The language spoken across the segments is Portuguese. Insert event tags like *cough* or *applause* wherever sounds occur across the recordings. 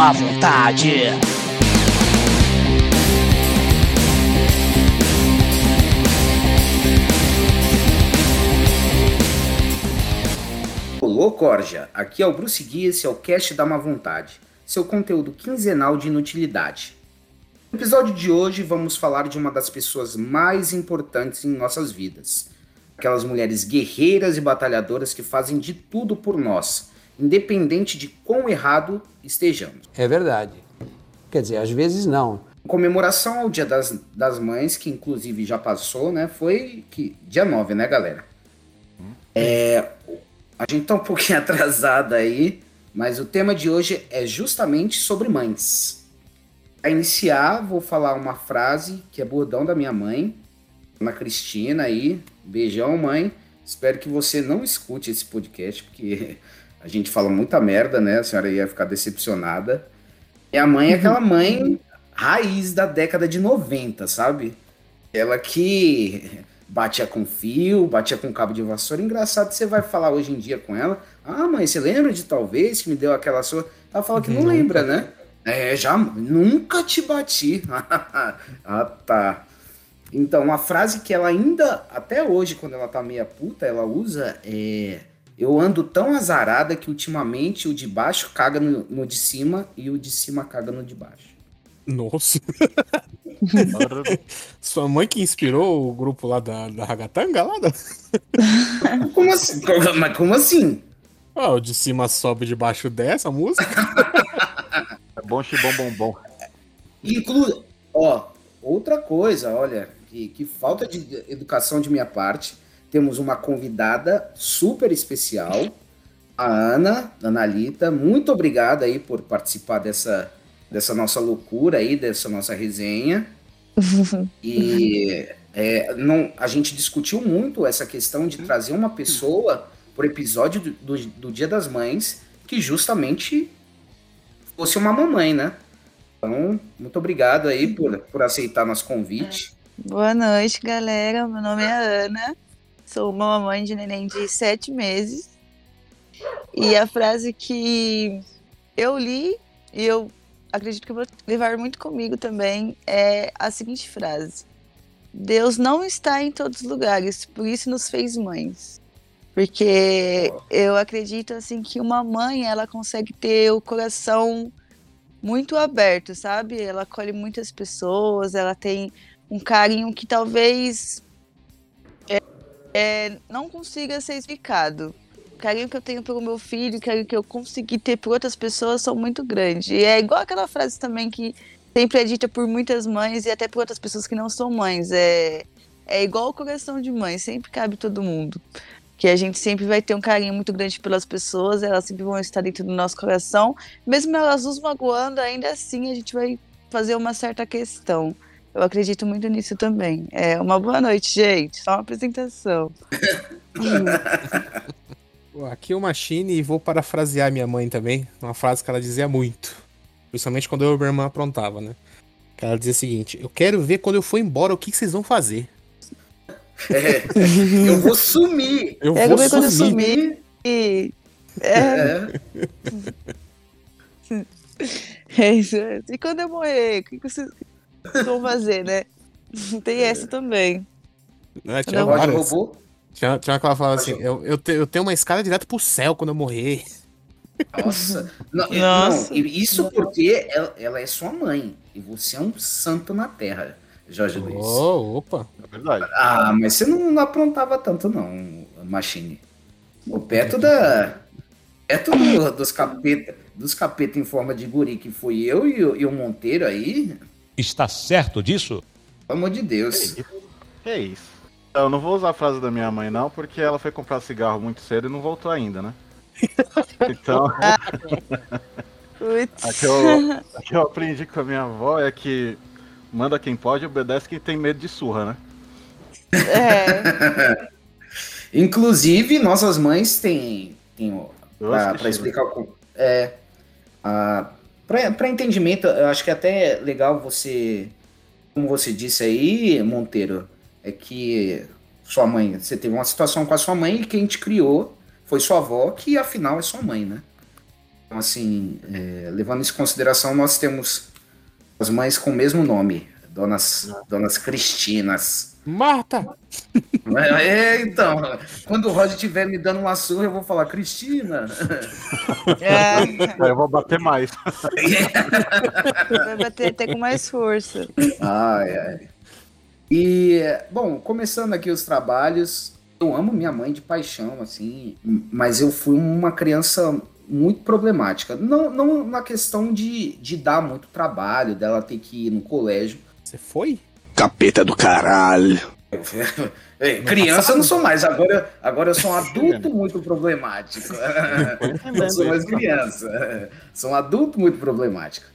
má vontade. Olô, Corja! Aqui é o Bruce Gui, esse é o Cast da Má Vontade, seu conteúdo quinzenal de inutilidade. No episódio de hoje vamos falar de uma das pessoas mais importantes em nossas vidas. Aquelas mulheres guerreiras e batalhadoras que fazem de tudo por nós, independente de quão errado estejamos. É verdade. Quer dizer, às vezes não. Em comemoração ao Dia das, das Mães, que inclusive já passou, né? Foi que, dia 9, né, galera? É, a gente tá um pouquinho *laughs* atrasada aí, mas o tema de hoje é justamente sobre mães. Para iniciar, vou falar uma frase que é bordão da minha mãe, Ana Cristina aí. Beijão, mãe. Espero que você não escute esse podcast, porque a gente fala muita merda, né? A senhora ia ficar decepcionada. Minha mãe é aquela mãe raiz da década de 90, sabe? Ela que batia com fio, batia com cabo de vassoura. Engraçado, você vai falar hoje em dia com ela. Ah, mãe, você lembra de talvez que me deu aquela sua. Ela fala que não Nunca. lembra, né? É, já nunca te bati. *laughs* ah, tá. Então, uma frase que ela ainda, até hoje, quando ela tá meia puta, ela usa é. Eu ando tão azarada que ultimamente o de baixo caga no, no de cima e o de cima caga no de baixo. Nossa. *laughs* Sua mãe que inspirou o grupo lá da, da Ragatanga lá? Da... *laughs* Como assim? Como- Mas como assim? Ah, o de cima sobe, de baixo desce a música. *laughs* É bom, xibom, bom, bom. Inclu... Ó, outra coisa, olha, que, que falta de educação de minha parte. Temos uma convidada super especial, a Ana, Analita. Muito obrigada aí por participar dessa, dessa nossa loucura aí, dessa nossa resenha. *laughs* E é, não, a gente discutiu muito essa questão de trazer uma pessoa por episódio do, do, do Dia das Mães que justamente fosse uma mamãe, né? Então, muito obrigado aí por, por aceitar nosso convite. Boa noite, galera. Meu nome é Ana. Sou uma mamãe de neném de sete meses. E a frase que eu li e eu acredito que vou levar muito comigo também é a seguinte frase: Deus não está em todos os lugares, por isso nos fez mães. Porque eu acredito assim que uma mãe ela consegue ter o coração muito aberto, sabe? Ela acolhe muitas pessoas, ela tem um carinho que talvez é, não consiga ser explicado. O carinho que eu tenho pelo meu filho, o carinho que eu consegui ter por outras pessoas são muito grandes. E é igual aquela frase também que sempre é dita por muitas mães e até por outras pessoas que não são mães. É, é igual o coração de mãe, sempre cabe todo mundo. Que a gente sempre vai ter um carinho muito grande pelas pessoas, elas sempre vão estar dentro do nosso coração. Mesmo elas nos magoando, ainda assim a gente vai fazer uma certa questão. Eu acredito muito nisso também. É uma boa noite, gente. Só uma apresentação. *laughs* Aqui é o Machine e vou parafrasear minha mãe também. Uma frase que ela dizia muito. Principalmente quando eu e minha irmã aprontava, né? Que ela dizia o seguinte: Eu quero ver quando eu for embora o que, que vocês vão fazer. É, eu vou sumir. Eu Pega vou bem quando eu sumir. sumir. E. É, É, *laughs* é isso. E quando eu morrer, o que que vocês vão fazer, né? *laughs* Tem essa também. Né? Tinha, Não, várias. robô? tinha, tinha uma que ela falava assim: eu, eu, te- eu tenho uma escada direto pro céu quando eu morrer. Nossa. *laughs* Não, é, Nossa. não, isso porque ela, ela é sua mãe. E você é um santo na terra, Jorge Luiz. Oh, opa. É verdade. Ah, mas você não, não aprontava tanto, não, Machine. O perto da. Perto do- dos capeta, dos capeta em forma de guri que fui eu e, e o Monteiro aí, Está certo disso? pelo amor de Deus. Que isso. Eu não vou usar a frase da minha mãe, não, porque ela foi comprar cigarro muito cedo e não voltou ainda, né? *laughs* Então, *laughs* a que, eu, a que eu aprendi com a minha avó é que manda quem pode, obedece quem tem medo de surra, né? É, *laughs* Inclusive, nossas mães têm. têm pra, pra explicar o. É. a- pra entendimento, eu acho que é até legal você. Como você disse aí, Monteiro, é que sua mãe. Você teve uma situação com a sua mãe e quem te criou foi sua avó, que afinal é sua mãe, né? Então, assim, é, levando isso em consideração, nós temos as mães com o mesmo nome, donas, donas Cristinas. Marta! É, então, quando o Roger estiver me dando uma surra, eu vou falar, Cristina. *laughs* É, Aí eu vou bater mais. vai bater até com mais força. Ai, ai. E, bom, começando aqui os trabalhos, eu amo minha mãe de paixão, assim, mas eu fui uma criança muito problemática. Não, não na questão de, de dar muito trabalho, dela ter que ir no colégio. Você foi? Capeta do caralho. *laughs* É, criança eu não sou mais, agora, agora eu sou um adulto muito problemático. Não sou mais criança. Sou um adulto muito problemático.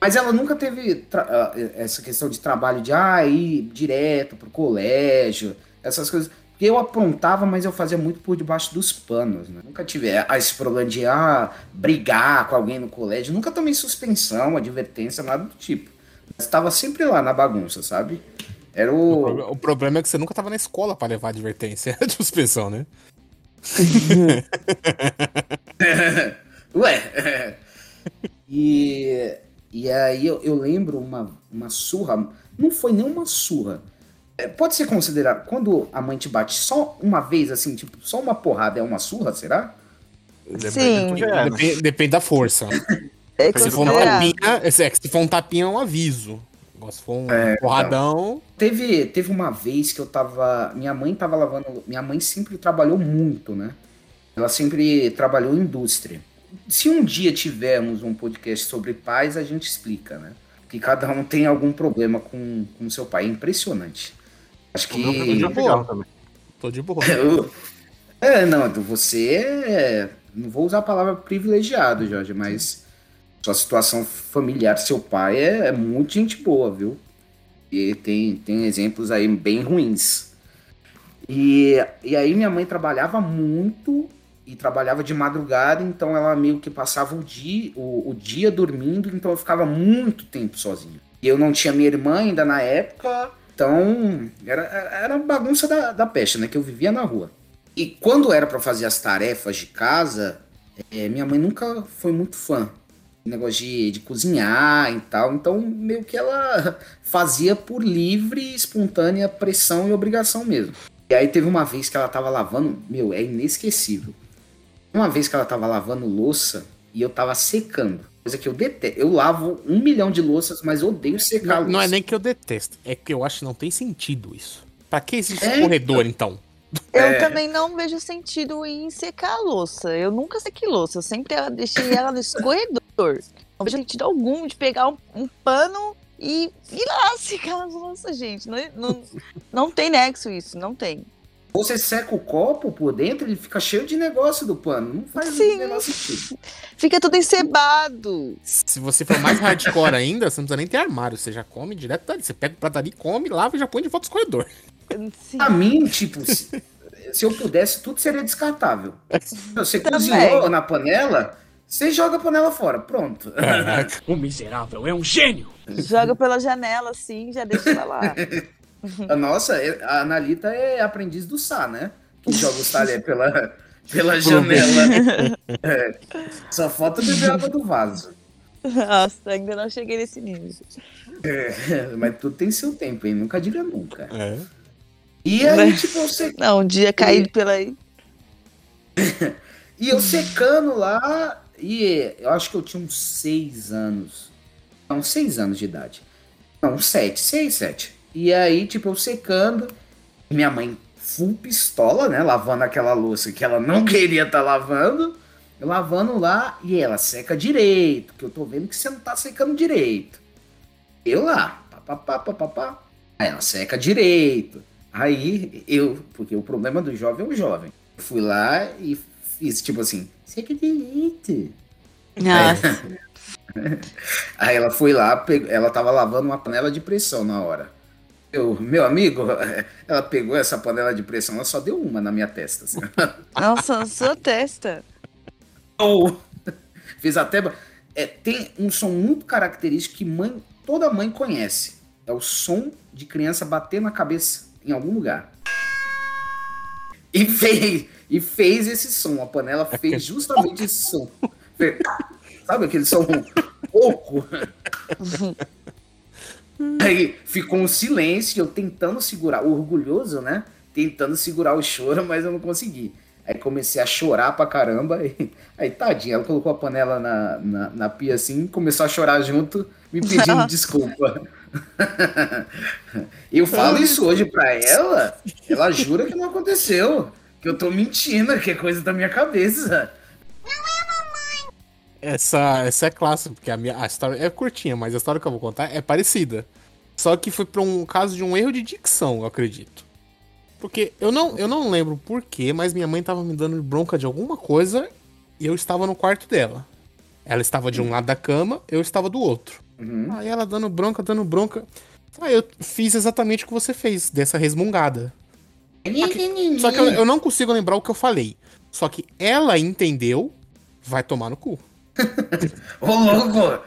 Mas ela nunca teve ah, essa questão de trabalho de ah, ir direto pro colégio, essas coisas. Porque eu aprontava, mas eu fazia muito por debaixo dos panos, né? Nunca tive esse problema de ah, brigar com alguém no colégio. Nunca tomei suspensão, advertência, nada do tipo. Estava sempre lá na bagunça, sabe? Era O, o. proble- o problema é que você nunca tava na escola pra levar advertência de suspensão, né? Ué. e, e aí eu, eu lembro uma, uma surra. Não foi nem uma surra. É, Pode ser considerado. Quando a mãe te bate só uma vez, assim, tipo, só uma porrada é uma surra, será? Sim. É, né? Depende, depende da força. É Se for um tapinha, é, se for um tapinha é um aviso. Se for um É, porradão, Teve, teve uma vez que eu tava. Minha mãe tava lavando. Minha mãe sempre trabalhou muito, né? Ela sempre trabalhou em indústria. Se um dia tivermos um podcast sobre pais, a gente explica, né? Que cada um tem algum problema com o seu pai. É impressionante. Acho O meu foi que. de também. tô de boa. *laughs* Eu- É, não, você é. Não vou usar a palavra privilegiado, Jorge, mas sua situação familiar, seu pai é, é muito gente boa, viu? E tem, tem exemplos aí bem ruins. E, e aí minha mãe trabalhava muito e trabalhava de madrugada, então ela meio que passava o dia, o, o dia dormindo, então eu ficava muito tempo sozinho. E eu não tinha minha irmã ainda na época, então era, era bagunça da, da peste, né? Que eu vivia na rua. E quando era pra fazer as tarefas de casa, eh, minha mãe nunca foi muito fã. Negócio de, de cozinhar e tal. Então, meio que ela *laughs* fazia por livre, espontânea pressão e obrigação mesmo. E aí teve uma vez que ela tava lavando, meu, é inesquecível. Uma vez que ela tava lavando louça e eu tava secando. Coisa que eu detesto. Eu lavo um milhão de louças, mas odeio secar Não, não é louça. nem que eu detesto, é que eu acho que não tem sentido isso. Pra que existe É, corredor, então? Eu É. também não vejo sentido em secar a louça. Eu nunca sequei louça. Eu sempre deixei ela no escorredor. Não vejo sentido algum de pegar um, um pano e ir lá *laughs* secar a louça, gente. Não, não, não tem nexo isso, não tem. Você seca o copo por dentro, ele fica cheio de negócio do pano. Não faz Sim. o menor sentido. Fica tudo encebado. Se você for mais hardcore ainda, você não precisa nem ter armário. Você já come direto dali. Você pega o prato ali, come, lava e já põe de volta no escorredor. Sim. Pra mim, tipo, se, se eu pudesse, tudo seria descartável. *laughs* Você Também. cozinhou na panela, você joga a panela fora. Pronto. O miserável é um gênio. Joga pela janela assim, já deixa ela lá. *laughs* Nossa, a Analita é aprendiz do Sá, né? Que joga os talheres pela, pela janela. *laughs* É. Só falta beber água do vaso. Nossa, ainda não cheguei nesse nível. É, mas tudo tem seu tempo, hein? Nunca diga nunca. É. E aí, tipo, eu secando. Não, um dia caído pela aí. *laughs* E eu secando lá, e eu acho que eu tinha uns seis anos. Não, seis anos de idade. Não, sete, seis, sete. E aí, tipo, eu secando, minha mãe full pistola, né? Lavando aquela louça que ela não *laughs* queria estar lavando. Eu lavando lá, e ela seca direito, que eu tô vendo que você não tá secando direito. Eu lá, papapá, papapá. Aí ela seca direito. Aí eu, porque o problema do jovem é o jovem. Fui lá e fiz tipo assim, seca direito. Nossa. *laughs* Aí ela foi lá, pegou- ela tava lavando uma panela de pressão na hora. Eu, meu amigo, *laughs* ela pegou essa panela de pressão, ela só deu uma na minha testa. Assim. *laughs* Nossa, na sua testa. Ou- Fiz até. É, tem um som muito característico que mãe, toda mãe conhece. É o som de criança bater na cabeça em algum lugar. E fez, e fez esse som. A panela fez justamente esse som. Sabe aquele som pouco? Aí ficou um silêncio, eu tentando segurar, orgulhoso, né? Tentando segurar o choro, mas eu não consegui. Aí comecei a chorar pra caramba. Aí, aí tadinha, ela colocou a panela na, na, na pia assim, começou a chorar junto, me pedindo desculpa. *laughs* eu falo isso hoje pra ela, ela jura que não aconteceu. Que eu tô mentindo, que é coisa da minha cabeça. Essa, essa é clássica, porque a, minha, a história é curtinha, mas a história que eu vou contar é parecida. Só que foi pra um caso de um erro de dicção, eu acredito. Porque eu não, eu não lembro porquê, mas minha mãe tava me dando bronca de alguma coisa e eu estava no quarto dela. Ela estava de um lado da cama, eu estava do outro. Uhum. Aí ela dando bronca, dando bronca. Aí eu fiz exatamente o que você fez, dessa resmungada. Só que eu, eu não consigo lembrar o que eu falei. Só que ela entendeu, vai tomar no cu. *laughs* Ô, louco!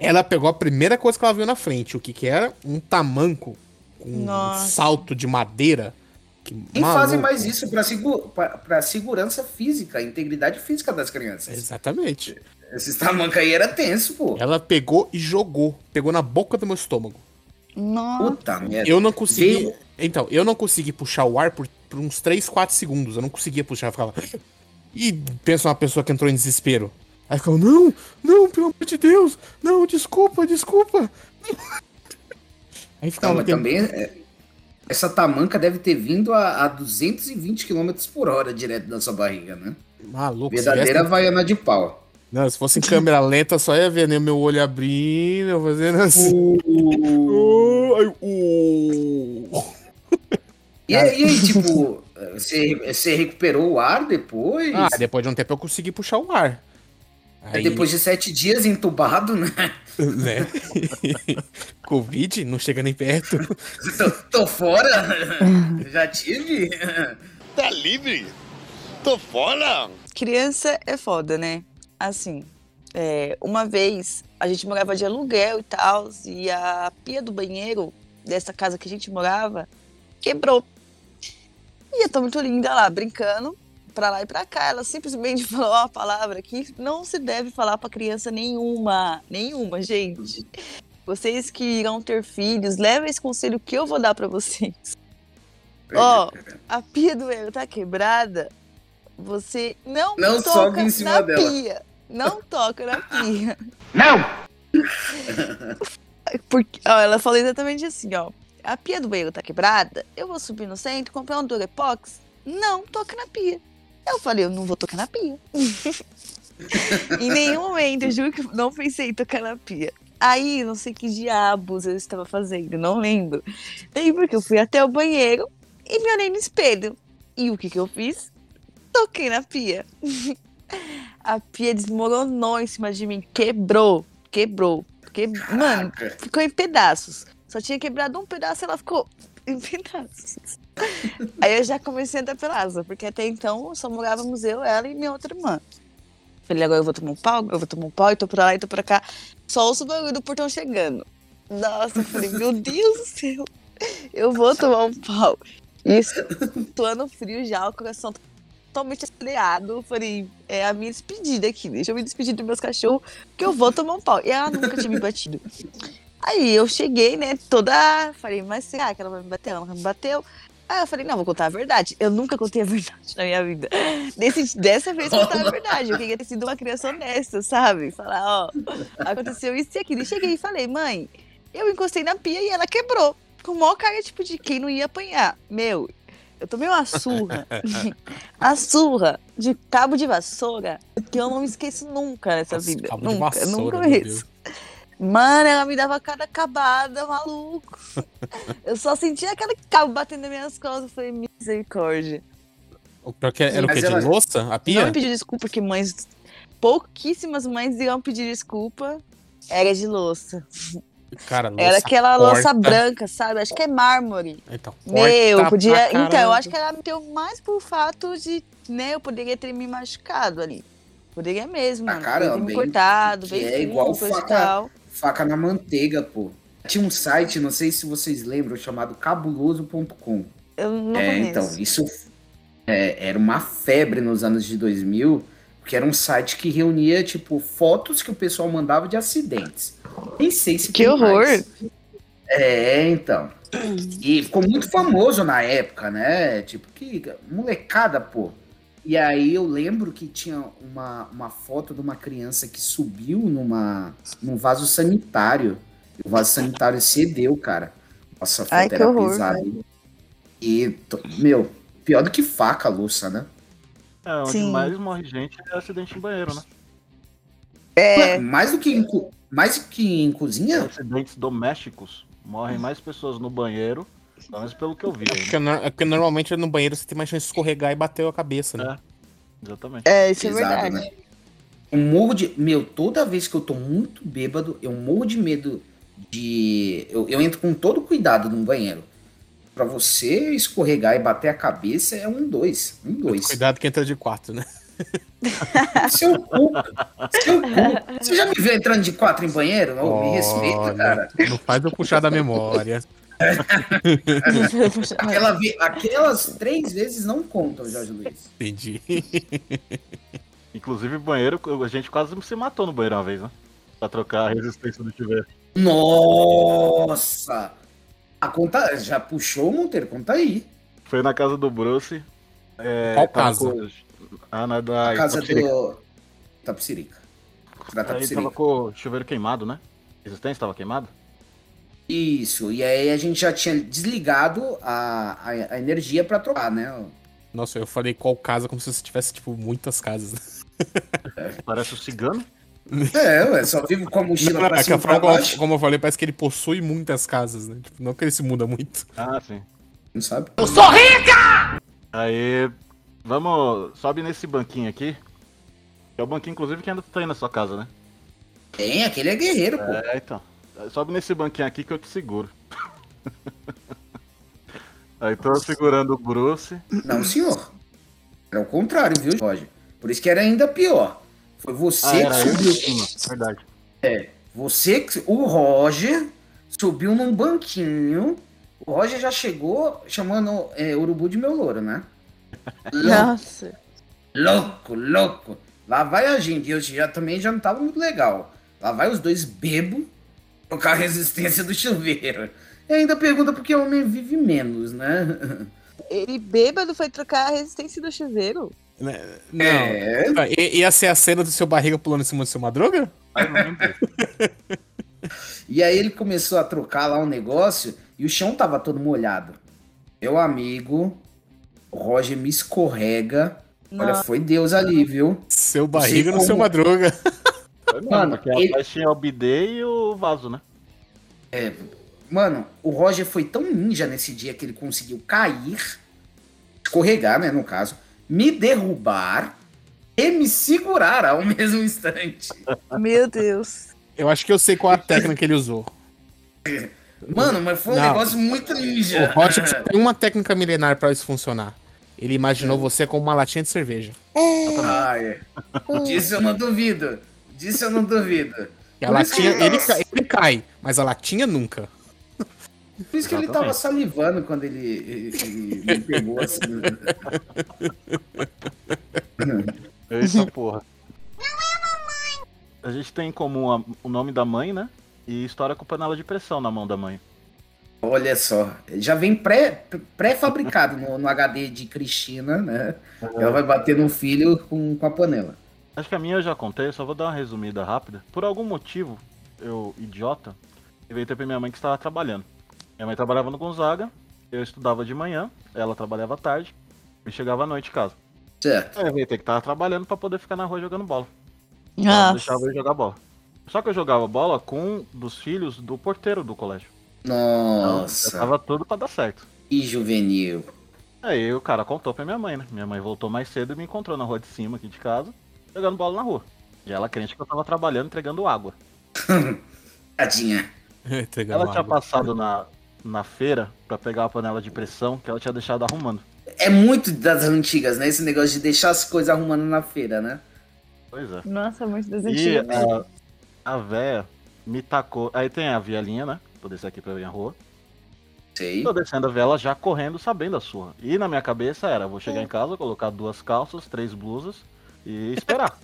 Ela pegou a primeira coisa que ela viu na frente. O que que era? Um tamanco com um Nossa. salto de madeira. Que E fazem mais isso pra, segu pra, pra segurança física, integridade física das crianças. Exatamente. Esses tamancos aí era tenso, pô. Ela pegou e jogou. Pegou na boca do meu estômago. Nossa. Puta merda. Eu não consegui. Veio- Então, eu não consegui puxar o ar por, por uns 3, 4 segundos. Eu não conseguia puxar. Eu ficava. E pensa uma pessoa que entrou em desespero. Aí ficava, não, não, pelo amor de Deus, não, desculpa, desculpa. Aí Não, ficava mas tem- também é, essa tamanca deve ter vindo a, a 220 km por hora direto da sua barriga, né? maluco. Verdadeira tivesse- havaiana de pau. Não, se fosse em câmera lenta, só ia ver né, meu olho abrindo, eu fazendo assim. Oh, aí, oh. E aí, aí, *laughs* tipo, você, você recuperou o ar depois? Ah, depois de um tempo eu consegui puxar o ar. Aí, Depois de sete dias entubado, né? *laughs* né? *laughs* Covid, não chega nem perto. tô, tô fora? Já tive? Tá livre? Tô fora! Criança é foda, né? Assim, é, uma vez a gente morava de aluguel e tal, e a pia do banheiro dessa casa que a gente morava quebrou. E eu tô muito linda lá, brincando, pra lá e pra cá. Ela simplesmente *laughs* falou uma palavra que não se deve falar pra criança nenhuma. Nenhuma, gente. Vocês que irão ter filhos, levem esse conselho que eu vou dar pra vocês. Ó, a pia do banheiro tá quebrada. Você não, Não toca sobe em cima na dela. pia. Não toca na pia. Não! *laughs* Porque, ó, ela falou exatamente assim, ó. A pia do banheiro tá quebrada, eu vou subir no centro, comprar um Durepox. Não toca na pia. Eu falei, eu não vou tocar na pia. *laughs* em nenhum momento, eu juro que não pensei em tocar na pia. Aí, não sei que diabos eu estava fazendo, não lembro. Daí, porque eu fui até o banheiro e me olhei no espelho. E o que que eu fiz? Toquei na pia. *laughs* A pia desmoronou em cima de mim, quebrou, quebrou. Porque, mano, ficou em pedaços. Só tinha quebrado um pedaço e ela ficou em *laughs* pedaços. Aí eu já comecei a dar pelasa, porque até então só morávamos eu, ela e minha outra irmã. Falei, agora eu vou tomar um pau, eu vou tomar um pau, e tô pra lá e tô pra cá. Só ouço o barulho do portão chegando. Nossa, eu falei, meu Deus do céu, eu vou tomar um pau. Isso, ano frio já, o coração totalmente acelerado. Falei, é a minha despedida aqui, deixa eu me despedir dos meus cachorros, que eu vou tomar um pau. E ela nunca tinha me batido. *laughs* Aí eu cheguei, né, toda. Falei, mas será que ela vai me bater? Ela nunca me bateu. Aí eu falei, não, vou contar a verdade. Eu nunca contei a *laughs* verdade na minha vida. Desse, dessa vez contar a verdade. Eu queria ter sido uma criança honesta, sabe? Falar, ó, aconteceu isso e aquilo. E cheguei e falei, mãe, eu encostei na pia e ela quebrou. Com o maior cara, tipo, de quem não ia apanhar. Meu, eu tomei uma surra. a surra de cabo de vassoura que eu não me esqueço nunca nessa Nossa, vida. cabo de Nunca, vassoura, nunca meu mesmo. Mano, ela me dava cada acabada, maluco. *laughs* Eu só sentia aquele cabo batendo nas minhas costas. Eu falei, misericórdia. O pior que era o Mas que? De ela- louça? A Não pia? me pediu desculpa, porque mães. Pouquíssimas mães iam pedir desculpa. Era de louça. Cara, louça Era aquela louça torta. branca, sabe? Acho que é mármore. Então, Meu, podia. Então, eu acho que ela me deu mais por fato de, né, eu poderia ter me machucado ali. Poderia mesmo, Ah, mano. caramba, me hein? cortado, bem é fino, igual coisa faca- tal. Faca na manteiga, pô. Tinha um site, não sei se vocês lembram, chamado cabuloso.com. Eu não É, conheço. então, isso é, era uma febre nos anos de 2000, Porque era um site que reunia, tipo, fotos que o pessoal mandava de acidentes. Nem sei se Que horror! mais. É, então. E ficou muito famoso na época, né? Tipo, que molecada, pô. E aí eu lembro que tinha uma, uma foto de uma criança que subiu numa, num vaso sanitário. E o vaso sanitário cedeu, cara. Nossa, a foto Ai, que era horror, pesada. E, meu, pior do que faca, Luça, né? É, onde Sim. mais morre gente é acidente em banheiro, né? É, Mais do que em, mais do que em cozinha? Acidentes domésticos. Morrem mais pessoas no banheiro, pelo menos pelo que eu vi. É aí, porque, né? é porque normalmente no banheiro você tem mais chance de escorregar e bater a cabeça, né? Exatamente. é, isso é Pesado, verdade. né? Eu morro de. Meu, toda vez que eu tô muito bêbado, eu morro de medo de. Eu, eu entro com todo cuidado no banheiro. Pra você escorregar e bater a cabeça é um dois. Um dois. Cuidado que entra de quatro, né? *laughs* Seu cu. Seu cu. Você já me viu entrando de quatro em banheiro? Ô, me respeita, cara. Não faz eu puxar da memória. *laughs* Aquela Aquelas três vezes não contam, Jorge Luiz. Entendi. Inclusive, banheiro, a gente quase se matou no banheiro uma vez, né? Pra trocar a resistência do chuveiro. Nossa! A conta. Já puxou, Monteiro? Conta aí. Foi na casa do Bruce. É, Qual casa? com- Ah, na da A casa Itapecerica. do. Tapsirica. Da Aí Tapsirica. tava com o chuveiro queimado, né? Resistência tava queimado? Isso, e aí a gente já tinha desligado a, a, a energia pra trocar, né? Nossa, eu falei qual casa como se você tivesse, tipo, muitas casas. Parece o cigano. É, ué, só vivo com a mochila Não, pra é que cima a e pra forma como, baixo. como eu falei, parece que ele possui muitas casas, né? Tipo, não que ele se muda muito. Ah, sim. Não sabe? Aí, vamos. Sobe nesse banquinho aqui. Que é o banquinho, inclusive, que ainda tá aí na sua casa, né? Tem, aquele é guerreiro, pô. É, então. Sobe nesse banquinho aqui que eu te seguro. *laughs* Aí tô segurando o Bruce. Não, senhor. Era o contrário, viu, Roger? Por isso que era ainda pior. Foi você Ah, que subiu. cima, verdade. É, você que. O Roger subiu num banquinho. O Roger já chegou chamando é, urubu de meu louro, né? *laughs* Louco, Nossa. louco, louco. Lá vai a gente. Eu já também já não tava muito legal. Lá vai os dois bebo trocar a *laughs* resistência do chuveiro. E ainda pergunta por que homem vive menos, né? *laughs* Ele bêbado foi trocar a resistência do chuveiro? Né? Não. É. Ah, i- Ia ser a cena do seu barriga pulando em cima do seu madruga? Não. *laughs* E aí ele começou a trocar lá um negócio e o chão tava todo molhado. Meu amigo, o Roger me escorrega. Olha, Nossa. foi Deus ali, viu? Seu barriga no como- seu madruga. Foi mesmo, Mano, porque ele- atrás tinha o bidê e o vaso, né? Mano, o Roger foi tão ninja nesse dia que ele conseguiu cair, escorregar, né, no caso, me derrubar e me segurar ao *laughs* mesmo instante. Meu Deus. Eu acho que eu sei qual a técnica que ele usou. Mano, mas foi um Não. negócio muito O ninja. Roger só tem uma técnica milenar pra isso funcionar. Ele imaginou você como uma latinha de cerveja. Ah, é. Disso eu não duvido. Disso eu não duvido. E a Por latinha, ele ele cai, mas a latinha nunca. Por isso que ele tava salivando quando ele, ele- ele me pegou assim. Eita porra. A gente tem em comum a- o nome da mãe, né? E história com panela de pressão na mão da mãe. Olha só, já vem pré- pré-fabricado no, no HD de Cristina, né? Ela vai bater no filho com, com a panela. Acho que a minha eu já contei, só vou dar uma resumida rápida. Por algum motivo, eu, idiota, inventei pra minha mãe que estava trabalhando. Minha mãe trabalhava no Gonzaga, eu estudava de manhã, ela trabalhava à tarde, e chegava à noite em casa. Certo. Aí eu inventei que tava trabalhando pra poder ficar na rua jogando bola. Nossa. deixava eu jogar bola. Só que eu jogava bola com um dos filhos do porteiro do colégio. Então, Nossa, tava tudo pra dar certo. que juvenil. Aí o cara contou pra minha mãe, né? Minha mãe voltou mais cedo e me encontrou na rua de cima aqui de casa, jogando bola na rua. E ela crente que eu tava trabalhando entregando água. *laughs* Tadinha. Entregando Ela tinha água. passado na, na feira pra pegar a panela de pressão que ela tinha deixado arrumando. É muito das antigas, né? Esse negócio de deixar as coisas arrumando na feira, né? Pois é. Nossa, muito das E antigas. mesmo. a, a véia me tacou. Aí tem a vielinha, né? Vou descer aqui pra minha rua. Sei. Tô descendo a vela já correndo, sabendo a sua. E na minha cabeça era, vou chegar em casa, colocar duas calças, três blusas, e esperar.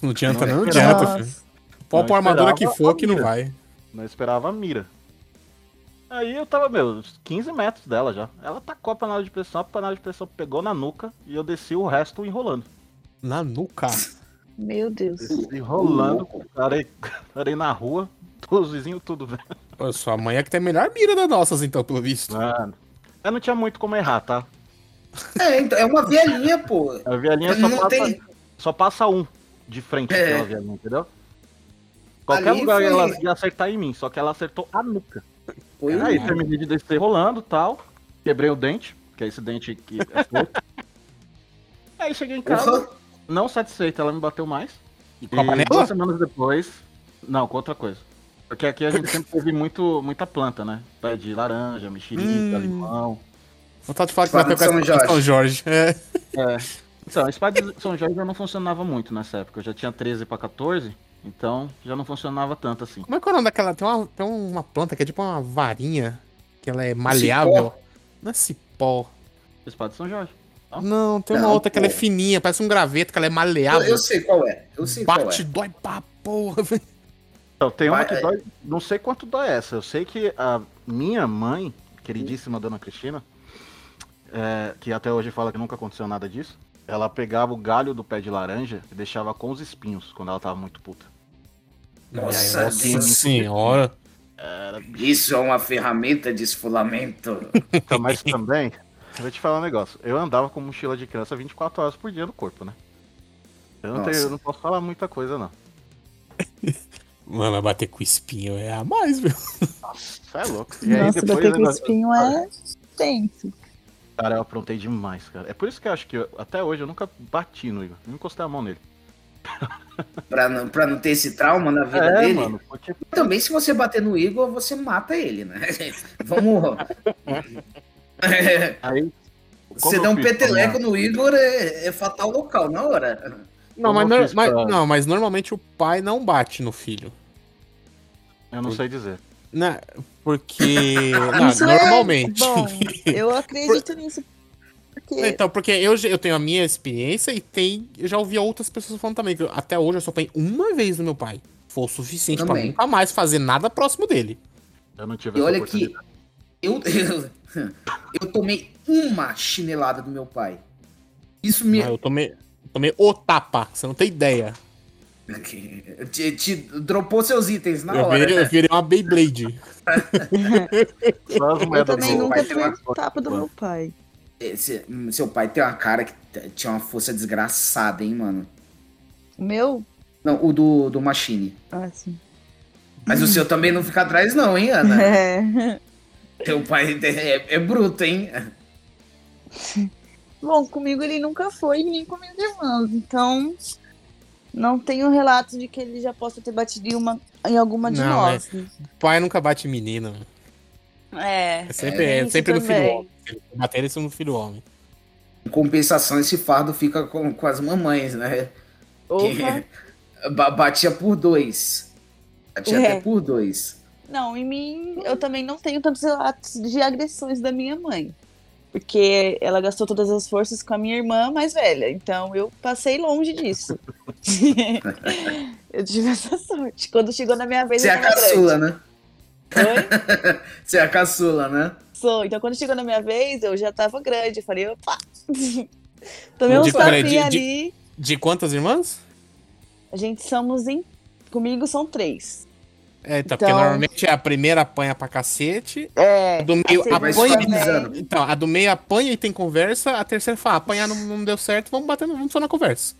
Não adianta, Não não, é adianta, filho. Pode pôr a armadura que for que não vai. Não esperava a mira. Aí eu tava, meu, uns 15 metros dela já. Ela tacou a panela de pressão, a panela de pressão pegou na nuca e eu desci o resto enrolando. Na nuca. Meu Deus. Desci enrolando, parei, *laughs* parei na rua, os vizinhos tudo, velho. Pô, Sua mãe é que tem a melhor mira das nossas, então, pelo visto. Mano. Eu não tinha muito como errar, tá? É, então, é uma velhinha, pô. A velhinha só Não passa, tem- só passa um de frente É. pela velhinha, entendeu? Qualquer Ali lugar foi- ela ia acertar em mim, só que ela acertou a nuca. Foi Aí um- terminei de descer rolando e tal. Quebrei o dente, que é esse dente que é solto. *laughs* Aí cheguei em casa, não satisfeita, ela me bateu mais. E com a E panela? duas semanas depois. Não, com outra coisa. Porque aqui a gente sempre teve muito, muita planta, né? Pé de laranja, mexerica, Hum. limão. Vontade de falar que Espada vai pegar São de São Jorge. Jorge. É. É. Então, a espada de São Jorge já não funcionava muito nessa época. Eu já tinha 13 pra 14, então já não funcionava tanto assim. Como é que é o nome daquela? Tem uma, tem uma planta que é tipo uma varinha, que ela é maleável. Não é cipó. Espada de São Jorge. Não, tem uma Não, outra que ela é pô. fininha, parece um graveto, que ela é Eu, maleável. eu sei qual é. Eu sei qual Bate, é. dói pra porra, velho. Então, tem uma Vai- que dói. Não sei quanto dói essa. Eu sei que a minha mãe, queridíssima dona Cristina, é, que até hoje fala que nunca aconteceu nada disso, ela pegava o galho do pé de laranja e deixava com os espinhos quando ela tava muito puta. Nossa, Nossa senhora. Isso é uma ferramenta de esfolamento. Então, mas também, eu vou te falar um negócio. Eu andava com mochila de criança 24 horas por dia no corpo, né? Eu não, tenho, Nossa. eu não posso falar muita coisa, não. Mano, mas bater com espinho é a mais, viu? Você é louco. E Nossa, depois. bater com eu- espinho é tenso. Cara, eu aprontei demais, cara. É por isso que eu acho que eu- até hoje eu nunca bati no Igor. Não encostei a mão nele. *laughs* Pra não, pra não ter esse trauma na vida É, dele. mano. Porque Também, se você bater no Igor, você mata ele, né? *laughs* Vamos. *laughs* aí. você dá um peteleco pra no Igor, é, é fatal local, na hora. Não, mas, fiz mas- pra- não, mas normalmente o pai não bate no filho. Eu não sei dizer. Né? Porque. Não, é normalmente. bom, eu acredito nisso. Porque Então, porque eu, eu tenho a minha experiência e tem. Eu já ouvi outras pessoas falando também. Que eu- até hoje eu só apanhei uma vez no meu pai. Foi o suficiente pra Também. nunca mais fazer nada próximo dele. Eu não tive E olha que eu, eu, *laughs* eu tomei uma chinelada do meu pai. Isso me. Ah, Eu tomei, tomei o tapa, você não tem ideia. *laughs* Te, te dropou seus itens na eu, hora. virei, né? eu virei uma Beyblade. *laughs* Eu também nunca tomei um tapa do meu pai. Esse- seu pai tem uma cara que tinha uma força desgraçada, hein, mano? O meu? Não, o do, do Machine. Ah, sim. Mas o seu *laughs* também não fica atrás, não, hein, Ana? É. *laughs* Teu pai é, é bruto, hein? *laughs* Bom, comigo ele nunca foi, nem com meus irmãos. Então, não tenho relatos de que ele já possa ter batido em, uma, em alguma de Não, nós. O pai nunca bate em menina. É. É sempre, é, isso sempre no filho homem. Bater ele no filho homem. Em compensação, esse fardo fica com, com as mamães, né? Opa. Que *laughs* ba- batia por dois. Batia É. até por dois. Não, em mim, eu também não tenho tantos relatos de agressões da minha mãe. Porque ela gastou todas as forças com a minha irmã mais velha. Então eu passei longe disso. *laughs* *laughs* eu tive essa sorte. Quando chegou na minha vez, Você é a caçula, né? Oi? *laughs* Você é a caçula, né? Sou. Então quando chegou na minha vez, eu já tava grande. Eu falei, opa! *laughs* Tomei De- peraí, de- tapinhas de- ali. De quantas irmãs? A gente somos em. Comigo são três. É, então, Então- porque normalmente a primeira apanha pra cacete. É. A do meio Vai apanha. Então, a do meio apanha e tem conversa. A terceira fala: apanhar não, não deu certo, vamos bater, no- vamos só na conversa.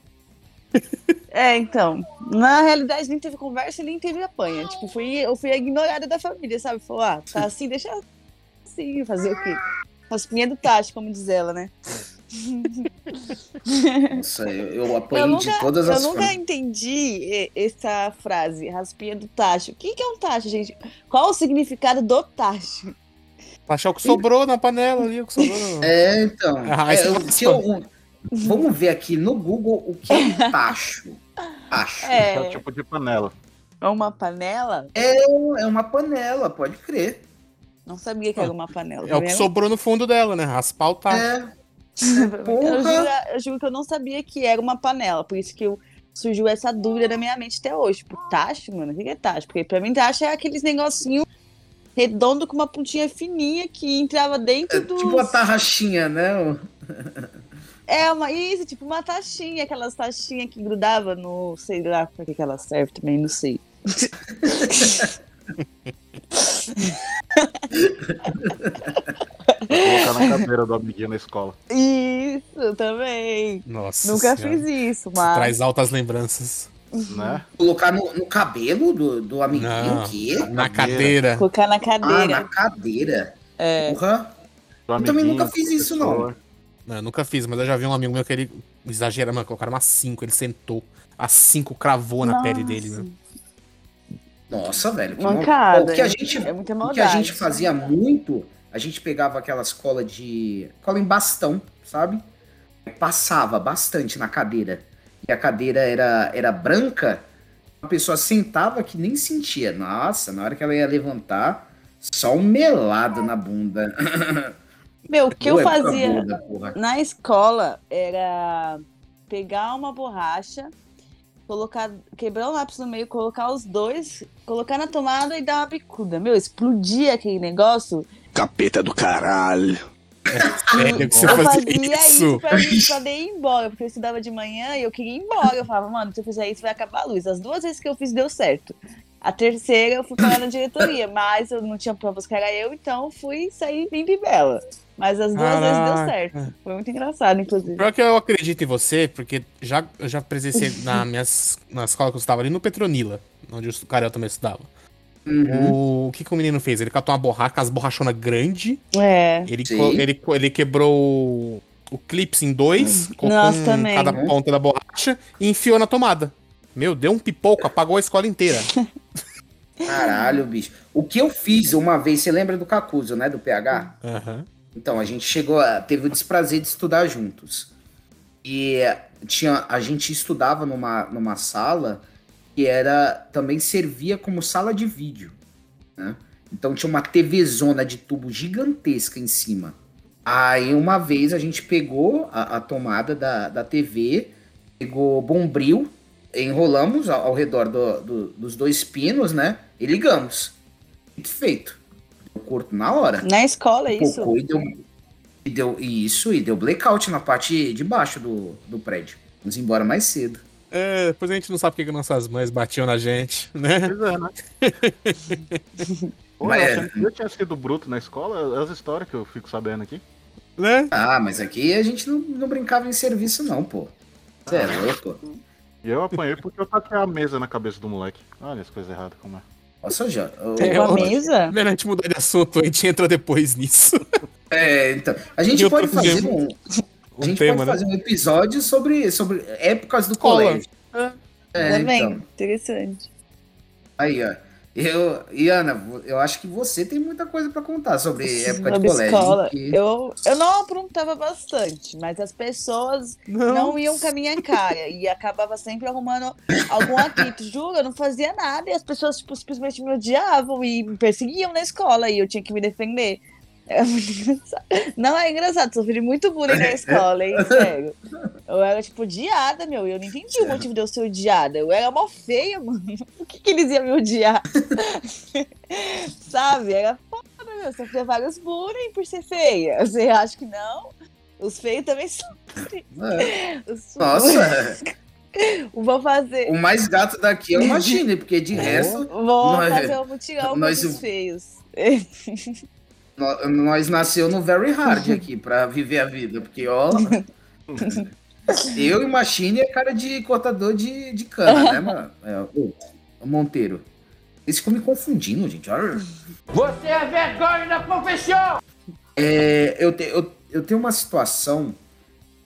*laughs* É, então. Na realidade, nem teve conversa e nem teve apanha. Tipo, fui, eu fui a ignorada da família, sabe? Falou, ah, tá assim, deixa assim, fazer o quê? Raspinha do tacho, como diz ela, né? *laughs* Nossa, eu, eu Eu apanhei nunca, de todas eu as nunca formas. entendi essa frase, raspinha do tacho. O que, que é um tacho, gente? Qual o significado do tacho? Achar o que sobrou na panela ali, o que sobrou. no- É, então. Ah, É, isso é que eu- vamos ver aqui no Google o que é um *laughs* tacho. Tacho. É É, o tipo de panela. é uma panela? É uma panela, pode crer. Não sabia que era uma panela. É o que sobrou no fundo dela, né? Raspar o tacho. É. Eu Porra! juro, eu juro que eu não sabia que era uma panela, por isso que eu, surgiu essa dúvida na minha mente até hoje. Tipo, tacho, mano, o que é tacho? Porque pra mim tacho é aqueles negocinho redondo com uma pontinha fininha que entrava dentro É dos... tipo uma tarraxinha, né? É, uma, isso, tipo uma taxinha, aquelas taxinhas que grudava no, sei lá pra que que ela serve também, não sei. Colocar na cadeira do amiguinho na escola. Isso, também. Nossa Nunca Senhora. fiz isso, Isso mas... Traz altas lembranças. Né? Colocar no, no cabelo do, do amiguinho, Não. o quê? Na cadeira. Colocar na Ah, na cadeira. cadeira. É. Do Eu também nunca fiz isso, não. Não, eu nunca fiz, mas eu já vi um amigo meu que ele exagera, mano, colocaram umas 5, ele sentou. As 5 cravou na pele dele, né? Nossa, velho. que Mancada, mal- O que a é- gente, é muita o que maldade. a gente fazia muito, a gente pegava aquelas cola de. cola em bastão, sabe? Passava bastante na cadeira. E a cadeira era, era branca, a pessoa sentava que nem sentia. Nossa, na hora que ela ia levantar, só um melado na bunda. *laughs* Meu, o que eu fazia porra. na escola era pegar uma borracha, colocar, quebrar o lápis no meio, colocar os dois, colocar na tomada e dar uma bicuda. Meu, explodia aquele negócio. Capeta do caralho. Sério *laughs* que você eu fazia isso, isso? pra mim poder ir embora, porque eu estudava de manhã e eu queria ir embora. Eu falava, mano, se eu fizer isso vai acabar a luz. As duas vezes que eu fiz deu certo. A terceira eu fui parar na diretoria, mas eu não tinha provas que era eu, então fui sair limpa e bela. Mas as duas vezes deu Caraca. certo. Foi muito engraçado, inclusive. Pior que eu acredito em você, porque já, eu já presenciei na, *laughs* minhas, na escola que eu estava ali no Petronila, onde o Carel também estudava. Uhum. O, o que, que o menino fez? Ele catou uma borracha, as borrachonas grandes, É. ele, ele, ele quebrou o, o clips em dois, colocou Nossa, um também. cada ponta da borracha e enfiou na tomada. Meu, deu um pipoco, apagou a escola inteira. *laughs* Caralho, bicho. O que eu fiz uma vez, você lembra do Cacuzo, né? Do PH? Aham. Então, a gente chegou a. Teve o desprazer de estudar juntos. E tinha, a gente estudava numa, numa sala que era. também servia como sala de vídeo. Né? Então tinha uma TVzona de tubo gigantesca em cima. Aí uma vez a gente pegou a, a tomada da, da TV, pegou bombril, enrolamos ao, ao redor do- do- dos dois pinos, né? E ligamos. Feito feito. Deu curto na hora. Na escola, é isso. E deu, e deu isso, e deu blackout na parte de baixo do, do prédio. Vamos embora mais cedo. É, depois a gente não sabe por que que nossas mães batiam na gente, né? Pois é, né? *laughs* Pô, Mas eu, é. que eu tinha sido bruto na escola, é as histórias que eu fico sabendo aqui. né? Ah, mas aqui a gente não, não brincava em serviço, não, pô. Você é louco. E eu apanhei porque eu taquei a mesa na cabeça do moleque. Olha as coisas erradas como é. Nossa, já. É, Uma eu- mesa? Melhor a gente mudar de assunto, a gente entra depois nisso. É, então. A gente Eu pode fazer um. Um A gente tema, pode né? fazer um episódio sobre, sobre épocas do Escola. colégio. É, Também. então. Interessante. Aí, ó. Eu, e Ana, eu acho que você tem muita coisa pra contar sobre época de colégio. escola. que- Eu, eu não aprontava bastante, mas as pessoas não, iam com a minha cara e acabava sempre arrumando algum atrito. Juro, eu não fazia nada e as pessoas tipo, simplesmente me odiavam e me perseguiam na escola e eu tinha que me defender. É muito engraçado. Não é engraçado, sofri muito bullying na escola, hein? Sério. Eu era, tipo, odiada, meu. e Eu não entendi o motivo de eu ser odiada. Eu era mó feia, mano. *laughs* Por que, que eles iam me odiar? *laughs* Sabe? Era foda, meu. Sofria vários bullying por ser feia. Você acha que não? Os feios também sofrem. É. Os- Nossa, *laughs* Vou fazer. o mais gato daqui é o Machine, porque de resto, Vou Nós- fazer um mutirão com nós- os feios. Nó- nós nasceu no Very Hard aqui pra viver a vida, porque ó. *laughs* Eu e o Machine é cara de cortador de, de cana, né, mano? É, o Monteiro. Eles ficam me confundindo, gente. Arr. Você é vergonha da profissão! É, eu, te- eu, eu tenho uma situação.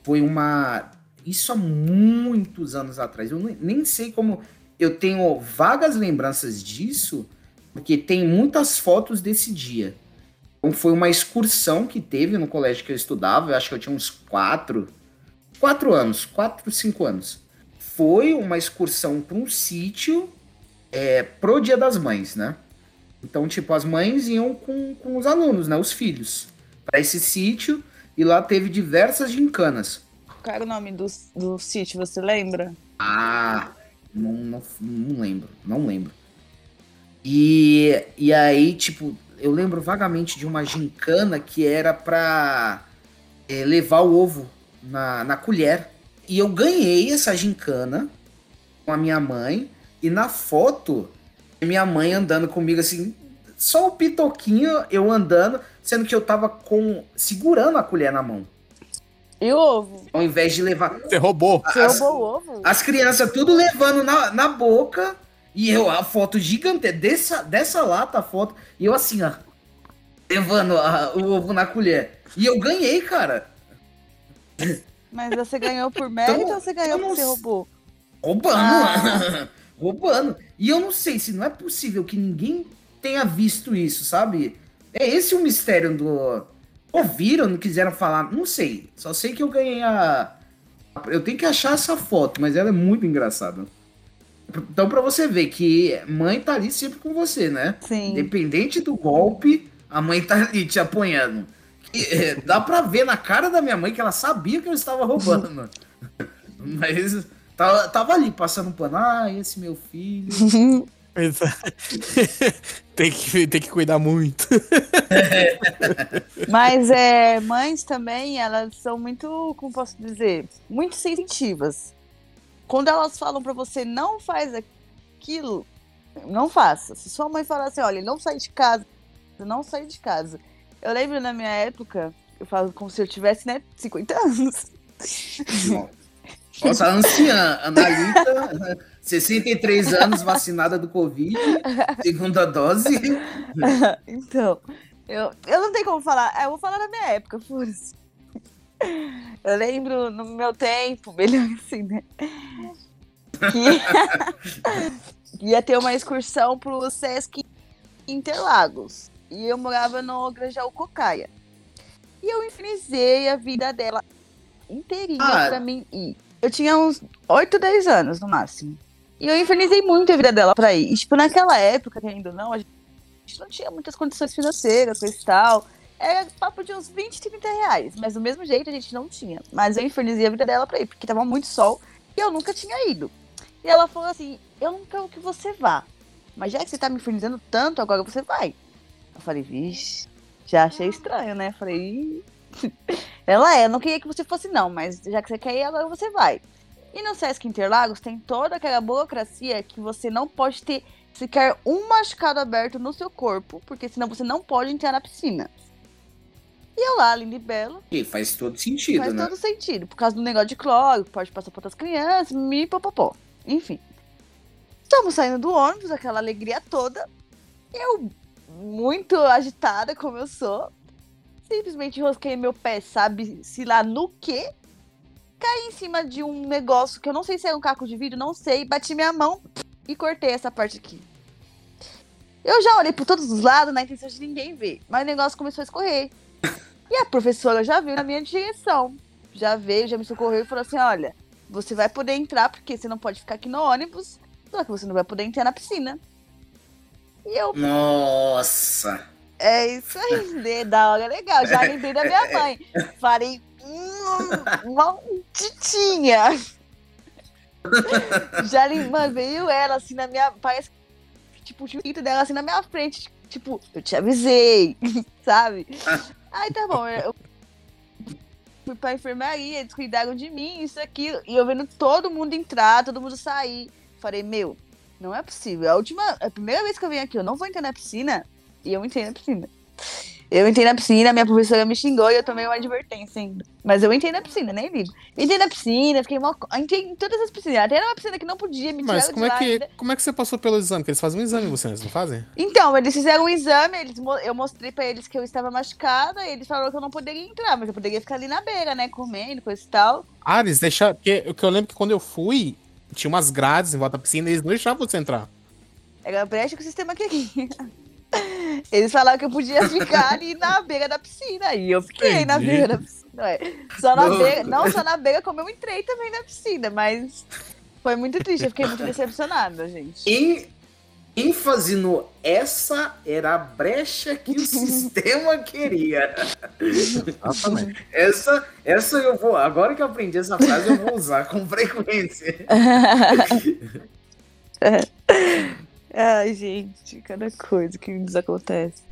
Foi uma. Isso há muitos anos atrás. Eu nem, nem sei como. Eu tenho vagas lembranças disso, porque tem muitas fotos desse dia. Então foi uma excursão que teve no colégio que eu estudava. Eu acho que eu tinha uns quatro. Quatro anos, quatro, cinco anos. Foi uma excursão para um sítio é, pro Dia das Mães, né? Então, tipo, as mães iam com, com os alunos, né? Os filhos, para esse sítio. e lá teve diversas gincanas. Qual era o nome do, do sítio, você lembra? Ah, não, não, não lembro, não lembro. E, e aí, tipo, eu lembro vagamente de uma gincana que era pra é, levar o ovo na, na colher. E eu ganhei essa gincana com a minha mãe. E na foto, minha mãe andando comigo assim, só o pitoquinho, eu andando, sendo que eu tava com segurando a colher na mão. E o ovo? Ao invés de levar. Você roubou. Você As- roubou o ovo? As crianças tudo levando na, na boca. E eu, a foto gigante dessa, dessa lata, a foto. E eu assim, ó. Levando a- o ovo na colher. E eu ganhei, cara. Mas você ganhou por mérito Então, ou você ganhou porque você roubou? Roubando. Ah. *laughs* roubando. E eu não sei se não é possível que ninguém tenha visto isso, sabe? É esse o mistério do. Ouviram, não quiseram falar. Não sei. Só sei que eu ganhei a. Eu tenho que achar essa foto, mas ela é muito engraçada. Então, pra você ver que mãe tá ali sempre com você, né? Sim. Independente do golpe, a mãe tá ali te apanhando. E, é, dá pra ver na cara da minha mãe que ela sabia que eu estava roubando. *laughs* Mas tava, tava ali passando pano. Ah, esse meu filho. *laughs* *laughs* tem, que, tem que cuidar muito. Mas é, mães também, elas são muito, como posso dizer, muito sensitivas. Quando elas falam pra você não faz aquilo, não faça. Se sua mãe falar assim, olha, não sai de casa, não sai de casa. Eu lembro na minha época, eu falo como se eu tivesse, né, 50 anos. Nossa, a anciã, Analita, 63 anos, vacinada do Covid, segunda dose. *laughs* então, eu, eu não tenho como falar. Eu vou falar da minha época, foda-se. Eu lembro no meu tempo, *laughs* melhor assim, né? Que *laughs* ia ter uma excursão pro Sesc Interlagos. E eu morava no Granjal Cocaia. E eu infernizei a vida dela inteirinha Ah. pra mim ir. Eu tinha uns 8, 10 anos no máximo. E eu infernizei muito a vida dela pra ir. E, tipo, naquela época, ainda não, a gente não tinha muitas condições financeiras, coisa e tal. Era papo de uns 20, 30 reais. Mas do mesmo jeito a gente não tinha. Mas eu infernizei a vida dela pra ir, porque tava muito sol e eu nunca tinha ido. E ela falou assim: Eu não quero que você vá. Mas já que você tá me infernizando tanto, agora você vai. Eu falei, vixe, já achei estranho, né? Falei, "Ih." ela é, eu não queria que você fosse, não, mas já que você quer ir, agora você vai. E no Sesc Interlagos tem toda aquela burocracia que você não pode ter sequer um machucado aberto no seu corpo, porque senão você não pode entrar na piscina. E eu lá, linda e bela, E faz todo sentido, faz né? todo sentido. Por causa do negócio de cloro, pode passar para outras crianças, mi, popopó. Enfim. Estamos saindo do ônibus, aquela alegria toda. Eu, muito agitada como eu sou, simplesmente rosquei meu pé, sabe, se lá no quê? Caí em cima de um negócio que eu não sei se é um caco de vidro, não sei, bati minha mão e cortei essa parte aqui. Eu já olhei por todos os lados na intenção de ninguém ver, mas o negócio começou a escorrer. E a professora já veio na minha direção. Já veio, já me socorreu e falou assim: olha, você vai poder entrar, porque você não pode ficar aqui no ônibus, só que você não vai poder entrar na piscina. E eu, Nossa. é isso aí, né? da hora legal. Já lembrei da minha mãe. Falei, hum, malditinha. Já lembrei, veio ela assim na minha. Parece que, tipo, o dela assim na minha frente. Tipo, eu te avisei, *laughs* sabe? Aí tá bom, eu fui pra enfermaria, eles cuidaram de mim, isso aqui. E eu vendo todo mundo entrar, todo mundo sair. Falei, meu, não é possível. A última, a primeira vez que eu venho aqui, eu não vou entrar na piscina. E eu entrei na piscina. Eu entrei na piscina, minha professora me xingou e eu tomei uma advertência ainda. Mas eu entrei na piscina, nem ligo. Entrei na piscina, fiquei mal. Entrei em todas as piscinas. Até uma piscina que não podia, me Mas como é, que, ainda. como é que você passou pelo exame? Eles fazem um exame em você, eles não fazem? Então, eles fizeram um exame, eles, eu mostrei pra eles que eu estava machucada, e eles falaram que eu não poderia entrar, mas eu poderia ficar ali na beira, né, comendo, coisa e tal. Ah, eles deixaram. Porque o que eu lembro que quando eu fui, tinha umas grades em volta da piscina e eles não deixavam você entrar. Era brecha com o sistema que aqui. *laughs* *laughs* Eles falaram que eu podia ficar ali na beira da piscina, e eu fiquei na Entendi. beira da piscina. ué. Só na Louco. beira, não só na beira, como eu entrei também na piscina, mas foi muito triste, eu fiquei muito decepcionada, gente. Em, ênfase no essa era a brecha que o *laughs* sistema queria. Exatamente. Essa, essa eu vou. Agora que eu aprendi essa frase, eu vou usar com frequência. *laughs* Ai, gente, cada coisa que nos acontece.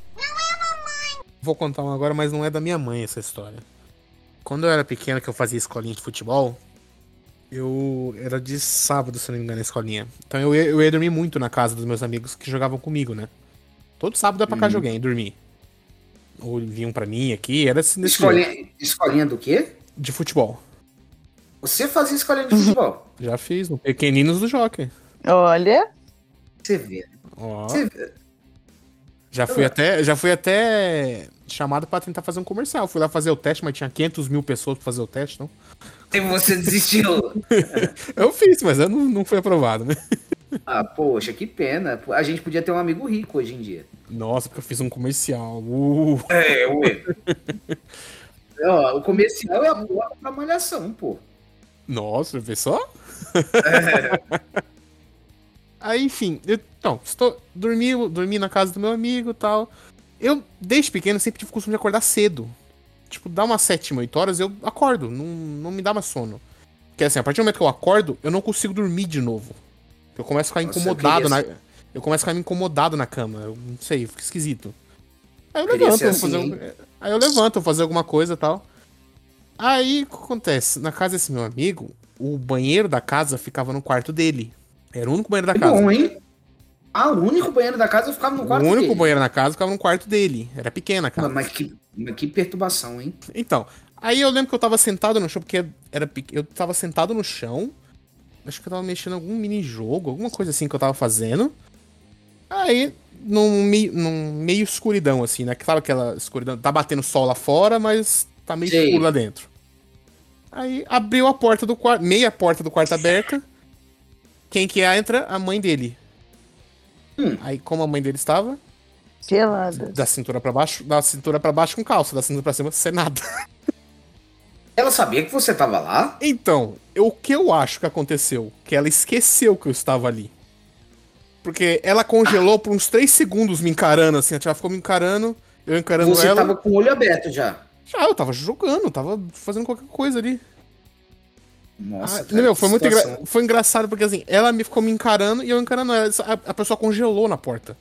Vou contar uma agora, mas não é da minha mãe essa história. Quando eu era pequeno, que eu fazia escolinha de futebol, eu era de sábado, se não me engano, a escolinha. Então eu ia, eu ia dormir muito na casa dos meus amigos que jogavam comigo, né? Todo sábado ia pra casa de alguém dormir. Ou vinham pra mim aqui, era assim jeito. Escolinha, escolinha do quê? De futebol. Você fazia escolinha de futebol? Já fiz, no Pequeninos do Jockey. Olha, Você vê. Ó. Você vê. Já fui até, já fui até chamado pra tentar fazer um comercial. Fui lá fazer o teste, mas tinha 500 mil pessoas pra fazer o teste, então. E você desistiu. *laughs* Eu fiz, mas eu não, não fui aprovado, né? ah, poxa, que pena. A gente podia ter um amigo rico hoje em dia. Nossa, porque eu fiz um comercial. Uh. É, ué. Ó, o comercial é a porra pra malhação, pô. Nossa, vê só? Aí, enfim, eu, então, estou, dormi, dormi na casa do meu amigo e tal. Eu, desde pequeno, sempre tive o costume de acordar cedo. Tipo, dá umas 7, 8 horas, eu acordo, não, não me dá mais sono. Porque assim, a partir do momento que eu acordo, eu não consigo dormir de novo. Eu começo a ficar Nossa, eu incomodado queria na. Eu começo a ficar incomodado na cama. Eu não sei, fica esquisito. Aí eu Queria levanto, ser vou fazer, assim. um- aí eu levanto, vou fazer alguma coisa e tal. Aí o que acontece? Na casa desse meu amigo, o banheiro da casa ficava no quarto dele. Era o único banheiro da Que casa. bom, hein? Ah, o único banheiro da casa ficava no O quarto único dele. banheiro na casa ficava no quarto dele. Era pequena a casa. Mas que, mas que perturbação, hein? Então, aí eu lembro que eu tava sentado no chão, porque era eu tava sentado no chão. Acho que eu tava mexendo em algum mini-jogo, alguma coisa assim que eu tava fazendo. Aí, num, mei- num meio escuridão, assim, né? Sabe aquela escuridão? Tá batendo sol lá fora, mas tá meio Sei. escuro lá dentro. Aí abriu a porta do quarto, meia porta do quarto aberta. Quem que entra? A mãe dele. Hum. Aí, como a mãe dele estava, pelada. da cintura pra baixo, da cintura para baixo com calça, da cintura pra cima sem nada. *laughs* Ela sabia que você tava lá? Então, eu- o que eu acho que aconteceu? Que ela esqueceu que eu estava ali. Porque ela congelou por uns 3 segundos me encarando, assim. Ela ficou me encarando, eu encarando Você ela. tava com o olho aberto já. Já, eu tava jogando, tava fazendo qualquer coisa ali. Nossa, Ah, cara, meu, foi muito engra... foi engraçado porque assim, ela me ficou me encarando e eu encarando ela. A, a pessoa congelou na porta.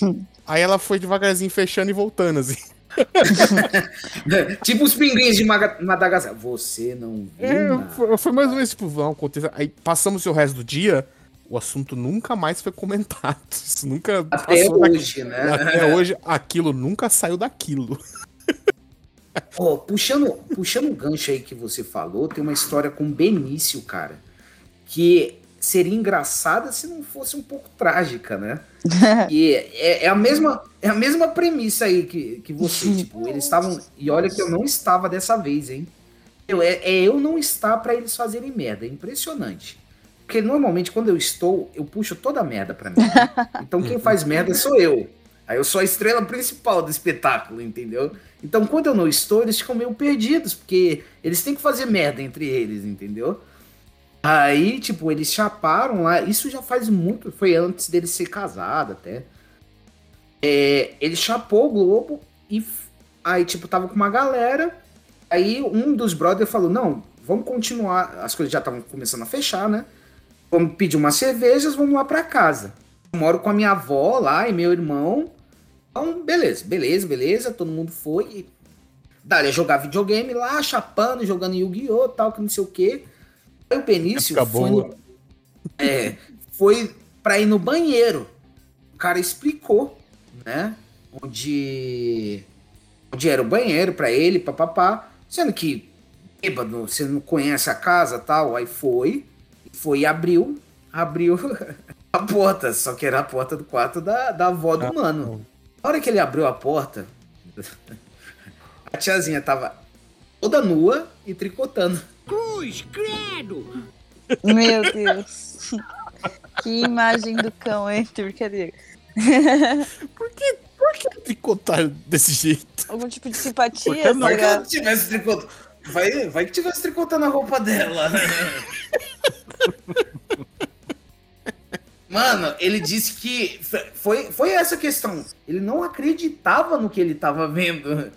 *laughs* Aí ela foi devagarzinho fechando e voltando, assim. *laughs* tipo os pinguins de Madagascar. Você não viu É, foi, foi mais ou menos tipo. Aí passamos o resto do dia, o assunto nunca mais foi comentado. Isso nunca Até passou daqui- hoje, né? Até hoje, aquilo nunca saiu daquilo. *laughs* Ó, puxando, puxando o gancho aí que você falou, tem uma história com Benício, cara. Que seria engraçada se não fosse um pouco trágica, né? *laughs* E é, é a mesma, é a mesma premissa aí que, que você. tipo, eles estavam. E olha que eu não estava dessa vez, hein? Eu, é, é eu não estar pra eles fazerem merda. É impressionante. Porque normalmente quando eu estou, eu puxo toda a merda pra mim. *laughs* Então quem faz merda sou eu. Aí eu sou a estrela principal do espetáculo, entendeu? Então quando eu não estou, eles ficam meio perdidos, porque eles têm que fazer merda entre eles, entendeu? Aí, tipo, eles chaparam lá. Isso já faz muito. Foi antes dele ser casado até. É, ele chapou o Globo e aí, tipo, tava com uma galera. Aí um dos brothers falou: Não, vamos continuar. As coisas já estavam começando a fechar, né? Vamos pedir umas cervejas, vamos lá pra casa. Eu moro com a minha avó lá e meu irmão. Então, beleza, beleza, beleza. Todo mundo foi. Dali a jogar videogame lá, chapando, jogando Yu-Gi-Oh! tal, que não sei o quê. Aí o Benício foi, no- é, foi pra ir no banheiro. O cara explicou, né? Onde, onde era o banheiro pra ele, papapá. Sendo que, bêbado, você não conhece a casa tal. Aí foi, foi e abriu, abriu *laughs* a porta. Só que era a porta do quarto da, da avó do mano. Na hora que ele abriu a porta, a tiazinha tava toda nua e tricotando. Meu Deus. Que imagem do cão, hein? Brincadeira. Por que, por que tricotar desse jeito? Algum tipo de Por simpatia, que não? Vai que ela tivesse tricotando. Vai, vai que tivesse tricotando a roupa dela. *laughs* Mano, ele disse que foi, foi essa questão. Ele não acreditava no que ele tava vendo.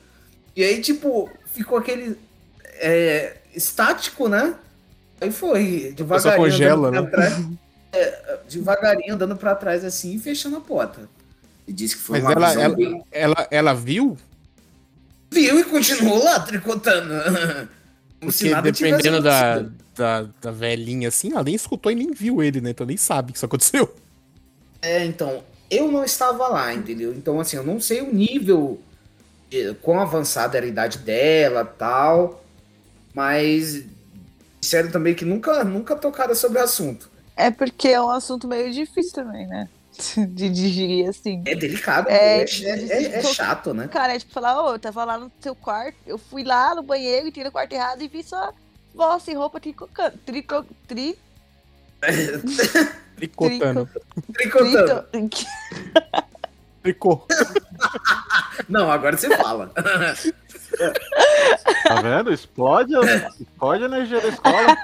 E aí, tipo, ficou aquele é, estático, né? Aí foi, devagarinho. congela, andando né? trás, é, devagarinho andando pra trás assim e fechando a porta. E disse que foi Mas uma ela, ela, ela, ela viu? Viu e continuou lá tricotando. *laughs* Porque dependendo da, da, da velhinha assim, ela nem escutou e nem viu ele, né? Então nem sabe que isso aconteceu. É, então, eu não estava lá, entendeu? Então, assim, eu não sei o nível, de, quão avançada era a idade dela tal, mas disseram também que nunca, nunca tocaram sobre o assunto. É porque é um assunto meio difícil também, né? *laughs* De digerir assim. É delicado, É, é, é, é- é chato, né? Cara, é tipo falar, ô, eu tava lá no seu quarto, eu fui lá no banheiro, entrei no quarto errado e vi sua vó sem roupa tricocando. Trico, tri, *laughs* Tricotando. Tricotando. Tricô. *laughs* Não, agora você fala. Tá vendo? Explode, a- explode a energia da escola.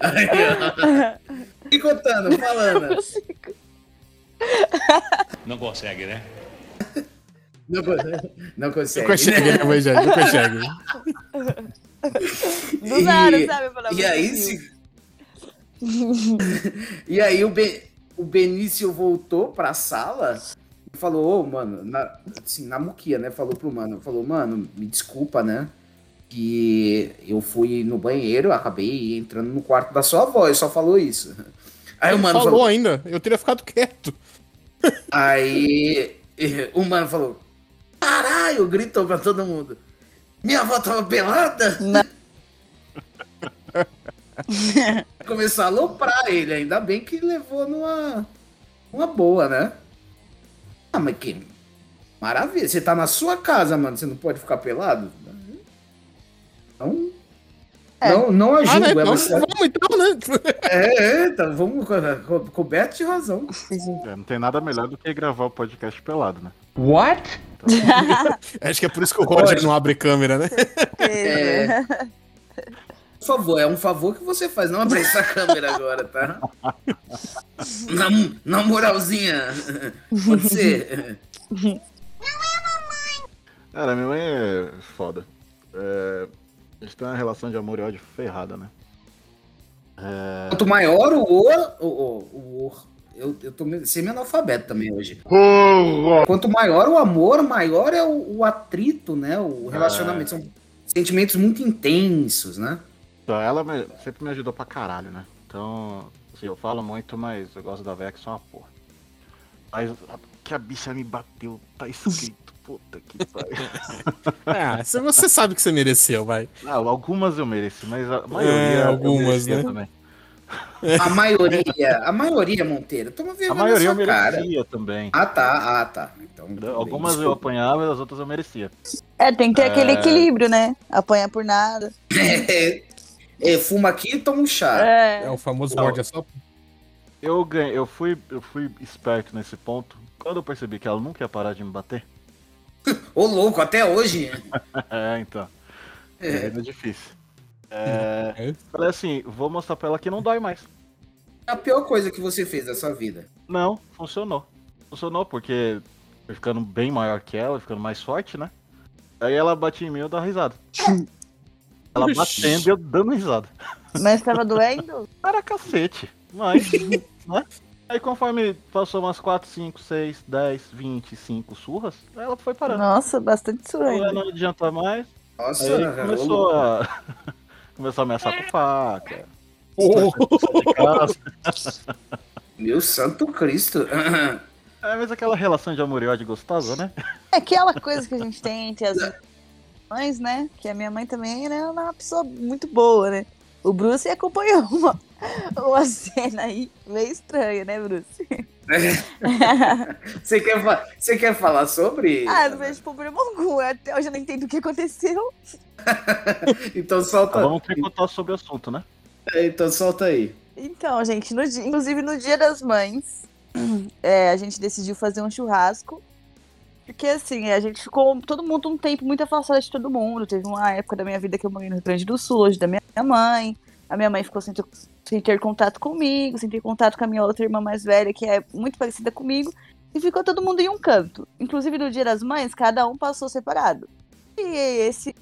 Ó. *laughs* Tricotando, falando. Não consegue, né? Não, não consegue. Não consegue, né, Moisés? Não consegue. Do nada, E- sabe? Falar, E aí, se... *laughs* e aí o, Be... o Benício voltou pra sala e falou, ô, mano, na... assim, na muquia, né? Falou pro mano, falou, mano, me desculpa, né? Que eu fui no banheiro, acabei entrando no quarto da sua avó, ele só falou isso. Aí o mano falou falou, ainda, eu teria ficado quieto. aí *laughs* o mano falou, caralho, gritou pra todo mundo. Minha avó tava pelada? *laughs* Começou a aloprar ele, ainda bem que levou numa, numa boa, né? Ah, mas que maravilha, você tá na sua casa, mano, você não pode ficar pelado? Não, É. não, não Ah, né? ajuda, Então, ela vamos então, né? *laughs* é, é, tá, vamos co- co- coberto de razão. É, não tem nada melhor do que gravar o podcast pelado, né? What? *laughs* Acho que é por isso que o Roger Pode. não abre câmera, né? É. Por favor, é um favor que você faz, não abrir essa câmera agora, tá? Na, na moralzinha, pode ser. Cara, minha mãe é foda. É, gente tem uma relação de amor e ódio ferrada, né? É, Quanto maior o o, o, o, o eu, eu tô semi-analfabeto também hoje. Quanto maior o amor, maior é o, o atrito, né? O relacionamento. São sentimentos muito intensos, né? então, ela me- sempre me ajudou pra caralho, né? Então, assim, eu falo muito, mas eu gosto da véia que só uma porra. Mas a- que a bicha me bateu, tá escrito. Puta que pariu. *laughs* Ah, se você sabe que você mereceu, vai. Ah, algumas eu mereci, mas a maioria. É, algumas, merecia né? Também. A maioria, a maioria, Monteiro, toma A vergonha maioria eu sua cara. merecia também. Ah, tá, ah, tá. Então? Algumas eu apanhava e as outras eu merecia. É, tem que ter aquele É. equilíbrio, né? Apanhar por nada. É, é, fuma aqui e toma um chá. É É. o famoso Não. morde só. Eu ganhei, eu fui, eu fui esperto nesse ponto. Quando eu percebi que ela nunca ia parar de me bater, Ô, louco, até hoje. *laughs* é, então. É, É, difícil. É, É. falei assim, vou mostrar pra ela que não dói mais. a pior coisa que você fez da sua vida. Não, funcionou. Funcionou porque eu ficando bem maior que ela, ficando mais forte, né? Aí ela batia em mim e eu dava risada. *laughs* Ela batendo e eu dando risada. Mas tava doendo? *laughs* Era cacete. Mas, né? Aí conforme passou umas 4, 5, 6, 10, 25 surras, ela foi parando. Nossa, bastante Ela suando. não adianta mais. Nossa, Aí começou a. *laughs* começou a ameaçar com faca. Oh. Meu santo Cristo. *clears throat* É, mas aquela relação de amor e ódio gostosa, né? É aquela coisa que a gente tem entre as mães, né? Que a minha mãe também né, é uma pessoa muito boa, né? O Bruce acompanhou uma, *laughs* uma cena aí meio estranha, né, Bruce? *laughs* Você quer, você quer falar sobre? *laughs* ah, não vejo problema algum. Até hoje eu não entendo o que aconteceu. Então solta, Vamos tricotar sobre o assunto, né? então solta aí. Então, gente, no dia- inclusive no dia das mães, *clears throat* é, a gente decidiu fazer um churrasco. Porque assim, a gente ficou todo mundo um tempo muito afastado de todo mundo. Teve uma época da minha vida que eu morei no Rio Grande do Sul, hoje da minha mãe. A minha mãe ficou sem, sem ter contato comigo, sem ter contato com a minha outra irmã mais velha, que é muito parecida comigo. E ficou todo mundo em um canto. Inclusive no Dia das Mães, cada um passou separado. E esse,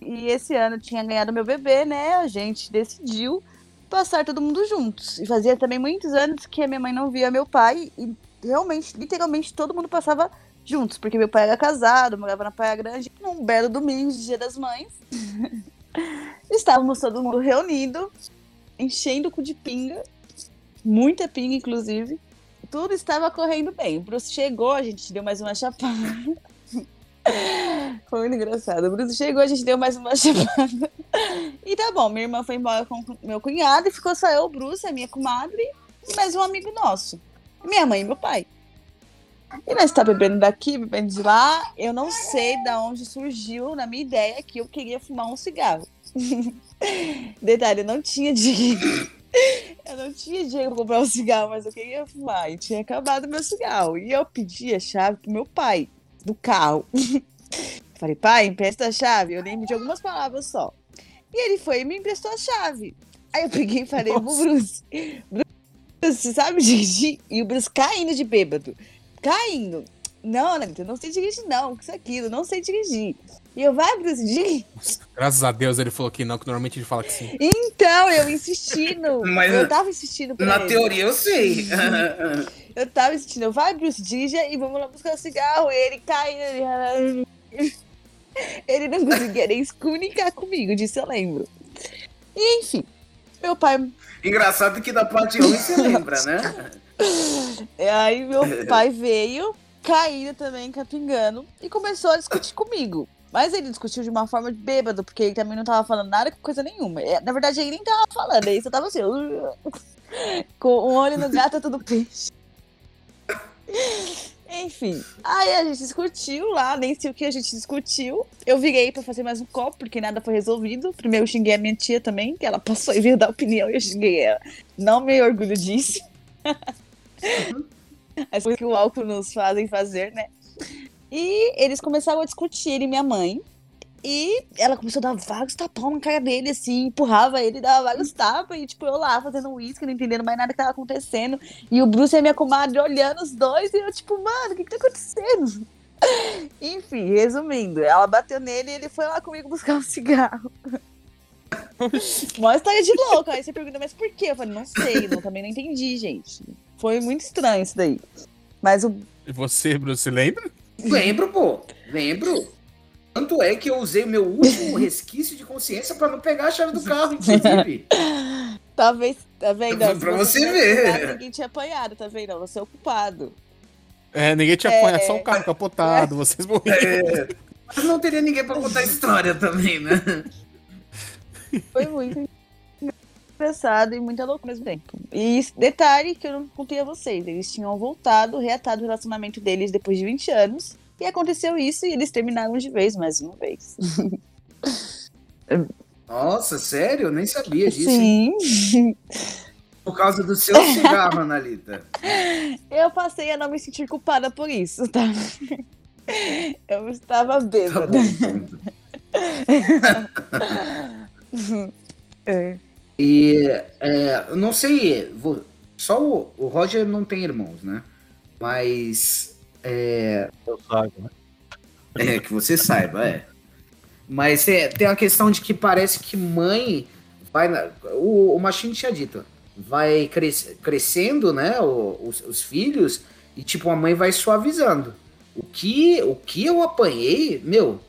e esse ano tinha ganhado meu bebê, né? A gente decidiu passar todo mundo juntos. E fazia também muitos anos que a minha mãe não via meu pai. E realmente, literalmente, todo mundo passava juntos. Porque meu pai era casado, morava na Praia Grande. Num belo domingo de Dia das Mães. *laughs* Estávamos todo mundo reunido, enchendo o cu de pinga. Muita pinga, inclusive tudo estava correndo bem. O Bruce chegou, a gente deu mais uma chapada. *laughs* Foi muito engraçado. O Bruce chegou, a gente deu mais uma *laughs* chapada. E tá bom, minha irmã foi embora com meu cunhado e ficou só eu, o Bruce, a minha comadre e mais um amigo nosso. Minha mãe e meu pai. E nós tá bebendo daqui, bebendo de lá. Eu não sei da onde surgiu na minha ideia que eu queria fumar um cigarro. *laughs* *laughs* Detalhe, eu não tinha dinheiro. Eu não tinha dinheiro pra comprar um cigarro, mas eu queria fumar. E tinha acabado meu cigarro. E eu pedi a chave pro meu pai, do carro. *laughs* Falei, pai, empresta a chave. Eu lembro de algumas palavras só. E ele foi e me emprestou a chave. Aí eu peguei e falei pro Bruce: Bruce, você sabe dirigir? E o Bruce caindo de bêbado. Caindo. Não, Anitta, não sei dirigir, não. Isso aquilo, não sei dirigir. E eu, vai, Bruce, dirige. Graças a Deus ele falou que não, que normalmente ele fala que sim. Então, eu insistindo. *laughs* Mas eu tava insistindo pra Na ele. teoria eu sei. *laughs* Eu tava insistindo, vai, Bruce, dirija e vamos lá buscar o cigarro. E ele caiu. Ele, *laughs* ele não conseguia nem se comunicar comigo, disso eu lembro. E enfim, meu pai. Engraçado que da parte ruim você lembra, né? Aí meu pai veio, caído também, capingando, e começou a discutir comigo. Mas ele discutiu de uma forma de bêbado, porque ele também não tava falando nada com coisa nenhuma. É, Na verdade, ele nem tava falando, aí só tava assim, *laughs* com um olho no gato, tudo peixe. Enfim, aí a gente discutiu lá, nem sei o que a gente discutiu. Eu virei pra fazer mais um copo, porque nada foi resolvido. Primeiro eu xinguei a minha tia também, que ela passou e veio dar opinião e eu xinguei ela. Não me orgulho disso. *laughs* As coisas que o álcool nos fazem fazer, né? E eles começaram a discutir, ele e minha mãe. E ela começou a dar vários tapão na cara dele, assim, empurrava ele, dava vários tapas. E, tipo, eu lá fazendo uísque, não entendendo mais nada que tava acontecendo. E o Bruce e a minha comadre olhando os dois. E eu, tipo, mano, o que que tá acontecendo? *laughs* Enfim, resumindo, ela bateu nele e ele foi lá comigo buscar um cigarro. *laughs* Uma história de louco. Aí você pergunta, mas por quê? Eu falei, não sei, não, também não entendi, gente. Foi muito estranho isso daí. Mas o. E você, Bruce, lembra? Lembro, pô. Lembro. Tanto é que eu usei meu último *laughs* resquício de consciência pra não pegar a chave do carro, inclusive. *laughs* Talvez, tá vendo? Pra você tivesse ver. apanhado, Ninguém tinha apanhado, tá vendo? Você é o culpado. É, ninguém te apanha, só o carro capotado, *laughs* vocês morreram. É, mas não teria ninguém pra contar a história também, né? Foi muito engraçado e muita loucura ao mesmo tempo. E detalhe que eu não contei a vocês: eles tinham voltado, reatado o relacionamento deles depois de 20 anos. E aconteceu isso e eles terminaram de vez mais uma vez. *laughs* Nossa, sério? Eu nem sabia disso. hein? Sim. Por causa do seu cigarro, Analita. *laughs* Eu passei a não me sentir culpada por isso, tá? Eu estava Tá bêbada. bom. *laughs* É. E é, eu não sei, vou- só o, o Roger não tem irmãos, né? Mas é, Eu sabe, né? é que você saiba, é. Mas é, tem a questão de que parece que mãe vai na, o, o Machine tinha dito, vai cres, crescendo, né? o- os, os filhos e tipo a mãe vai suavizando. O que o que eu apanhei, meu,